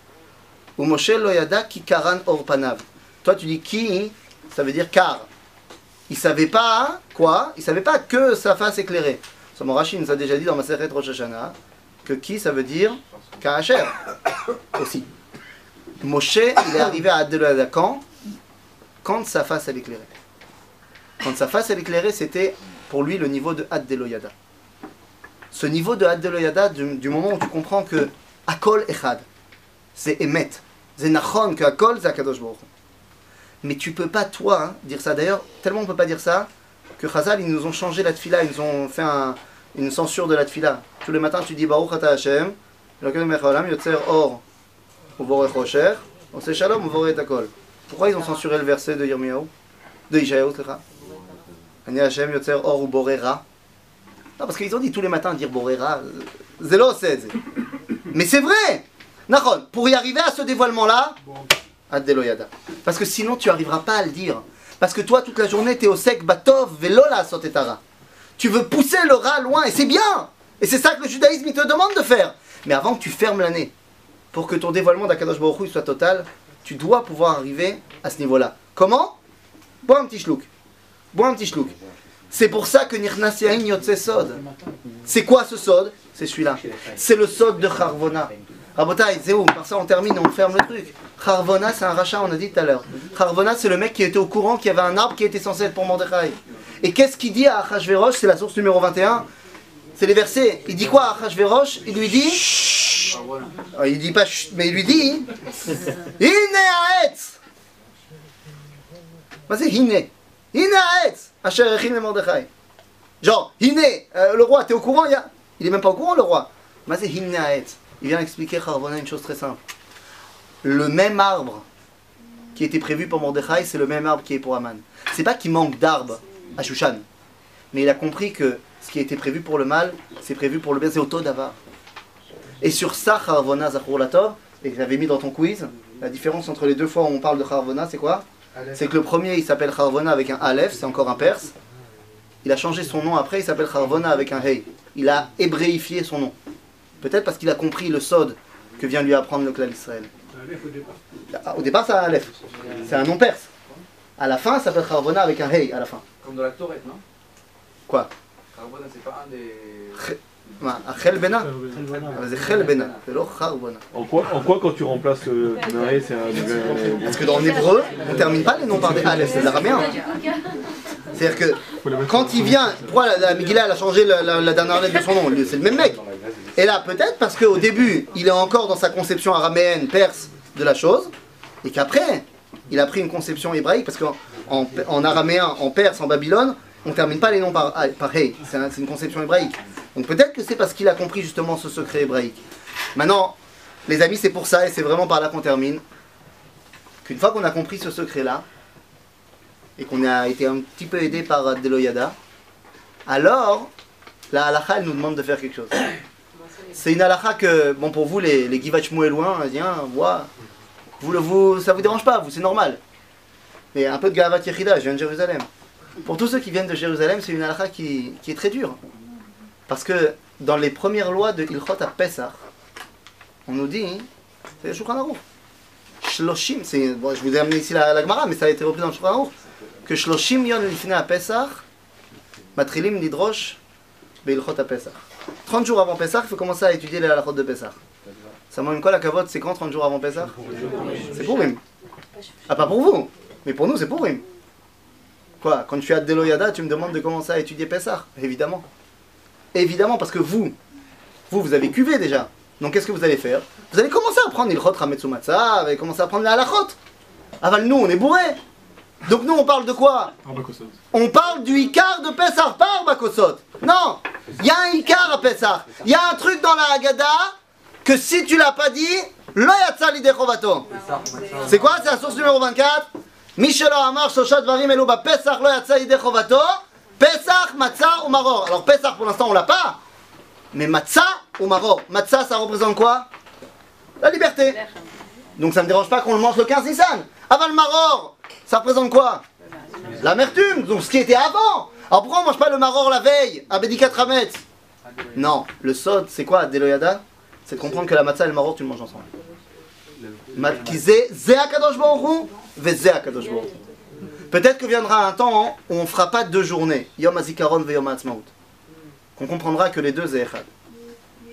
Speaker 1: Ou Moshe Lo Yada ki karan orpanav. Toi tu dis qui Ça veut dire car. Il savait pas quoi Il savait pas que sa face éclairée. Son Rashi nous a déjà dit dans ma Maseret Rosh Hashanah que qui ça veut dire Karacher aussi. Moshe, il est arrivé à Yada quand? Quand sa face elle éclairait. Quand sa face elle éclairait, c'était pour lui le niveau de Ad Deloyada. Ce niveau de Ad Deloyada, du, du moment où tu comprends que Akol Echad, c'est Emet, c'est Nachon, que Akol c'est Akadosh. Mais tu peux pas, toi, hein, dire ça. D'ailleurs, tellement on peut pas dire ça, que Chazal, ils nous ont changé la tfila, ils nous ont fait un- une censure de la tfila. Tous les matins, tu dis Baruch Ata Hashem, Yotzer Or, Uvorech Rocher, Ose Shalom, Uvorech Akol. Pourquoi ils ont censuré le verset de Yirmiyahu De Ishayahu, Ani Hashem Yotzer Or ou Borera? Non, parce qu'ils ont dit tous les matins dire Borera. euh, c'est. Mais c'est vrai Nachon, pour y arriver à ce dévoilement-là, Parce que sinon, tu n'arriveras pas à le dire. Parce que toi, toute la journée, tu es au sec, Batov, Velola, Sotetara. Tu veux pousser le rat loin, et c'est bien Et c'est ça que le judaïsme, te demande de faire. Mais avant que tu fermes l'année, pour que ton dévoilement d'Akadosh Baruch soit total, tu dois pouvoir arriver à ce niveau-là. Comment? Bois un petit shlouk. Bois un petit shlouk. C'est pour ça que Nirnas Yain Yotze Sod. C'est quoi ce Sod? C'est celui-là. C'est le Sod de Charvona. Rabotaï, Zéoum, par ça on termine, on ferme le truc. Harvona, c'est un rachat, on a dit tout à l'heure. Harvona, c'est le mec qui était au courant qu'il y avait un arbre qui était censé être pour Mordechai. Et qu'est-ce qu'il dit à Achashverosh? C'est la source numéro 21. C'est les versets. Il dit quoi à Achashverosh? Il lui dit. Chut. Il dit pas chut, mais il lui dit. Inéaetz Vas-y, Hiné. Inéaetz Asher et Mordechai. Genre, Hiné, euh, le roi, t'es au courant Il, a... est même pas au courant, le roi. Vas-y, il vient expliquer Harvona une chose très simple. Le même arbre qui était prévu pour Mordechai, c'est le même arbre qui est pour Aman. C'est pas qu'il manque d'arbres à Shushan. Mais il a compris que ce qui été prévu pour le mal, c'est prévu pour le bien, c'est Oto Davar. Et sur ça, Harvona Zachor Latov, et j'avais mis dans ton quiz, la différence entre les deux fois où on parle de Harvona, c'est quoi? C'est que le premier, il s'appelle Harvona avec un Aleph, c'est encore un perse. Il a changé son nom après, il s'appelle Harvona avec un Hey. Il a hébréifié son nom. Peut-être parce qu'il a compris le Sod que vient lui apprendre le clan d'Israël.
Speaker 5: Aleph au départ.
Speaker 1: Ah, Au départ, c'est un Aleph. C'est un nom perse. À la fin, ça s'appelle Harvona avec un Hey à la fin.
Speaker 9: Comme dans la Torette, non
Speaker 1: Quoi
Speaker 9: Carbone, c'est pas un des.
Speaker 1: מה, החל בנה? אבל זה חל בנה, זה לא חר בנה.
Speaker 7: En quoi, en quoi quand tu remplaces le Naé, c'est un. euh,
Speaker 1: Parce que dans l'hébreu, on ne termine pas les noms par des Aleph, c'est l'araméen. C'est-à-dire que quand il vient, pourquoi la, la Megillah elle a changé la, la- la dernière lettre de son nom Lui, C'est le même mec. Et là, peut-être parce qu'au début, il est encore dans sa conception araméenne, perse de la chose, et qu'après, il a pris une conception hébraïque, parce qu'en en, en araméen, en perse, en Babylone, on ne termine pas les noms par, par hey, c'est une conception hébraïque. Donc peut-être que c'est parce qu'il a compris justement ce secret hébraïque. Maintenant, les amis, c'est pour ça, et c'est vraiment par là qu'on termine, qu'une fois qu'on a compris ce secret-là, et qu'on a été un petit peu aidé par Deloyada, alors la halakha elle nous demande de faire quelque chose. C'est une halakha que, bon pour vous les, les Givach viens, vois, vous, le- vous, ça vous dérange pas, vous c'est normal. Mais un peu de Gavat Yechida, je viens de Jérusalem. Pour tous ceux qui viennent de Jérusalem, c'est une halakha qui, est très dure. Parce que dans les premières lois de Ilchot à Pessah, on nous dit, c'est le. Shloshim, je vous ai amené ici la, la Gemara, mais ça a été repris dans le que Shloshim Yon Lifnei à Beilchot à Pesach. 30 jours avant Pesach, il faut commencer à étudier les halachot de Pesach. Ça m'emmène quoi la cavote C'est quand 30 jours avant Pesach C'est pour Rim. Ah, pas pour vous, mais pour nous, c'est pour Rim. Quoi Quand je suis à Deloyada, tu me demandes de commencer à étudier Pesach Évidemment. Évidemment, parce que vous, vous, vous avez cuvé déjà. Donc qu'est-ce que vous allez faire? Vous allez commencer à prendre Ilchot Rametsu Matzah, vous allez commencer à prendre les halachot. Aval, nous, on est bourrés. Donc nous, on parle de quoi? On parle du Icar de Pessah, pas Arbakosot. Non Il y a un Icar à Pessah. Il y a un truc dans la Haggadah que si tu l'as pas dit, lo yatsa lidei chovato. C'est quoi? C'est la source numéro 24 Michelo Amar Varim Elo ba Pesach lo yatsa lidei chovato. Pesach, ou Maror. Alors Pesach pour l'instant on l'a pas. Mais Matzah ou Maror. Matzah ça représente quoi? La liberté. Donc ça me dérange pas qu'on le mange le 15 Nissan. Aval Maror, ça représente quoi? L'amertume, donc ce qui était avant. Alors pourquoi on mange pas le Maror la veille à Bédikat Rametz Non, le sod, c'est quoi Deloyada C'est de comprendre que la matzah et le Maror, tu le manges ensemble. Peut-être que viendra un temps où on fera pas deux journées, Yom HaZikaron ve Yom. Qu'on comprendra que les deux c'est echad.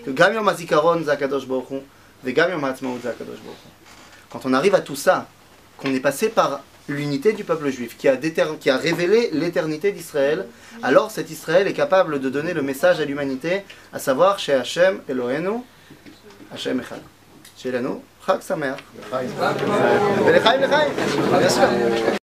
Speaker 1: Que Gam Yom HaZikaron c'est Akadosh Baruch ve Gam Yom HaAtzmaut c'est Akadosh Baruch. Quand on arrive à tout ça, qu'on est passé par l'unité du peuple juif, qui a, qui a révélé l'éternité d'Israël, alors cet Israël est capable de donner le message à l'humanité, à savoir chez Hachem Elohenu, Hachem Echad. Chez Lanu, Chag sûr.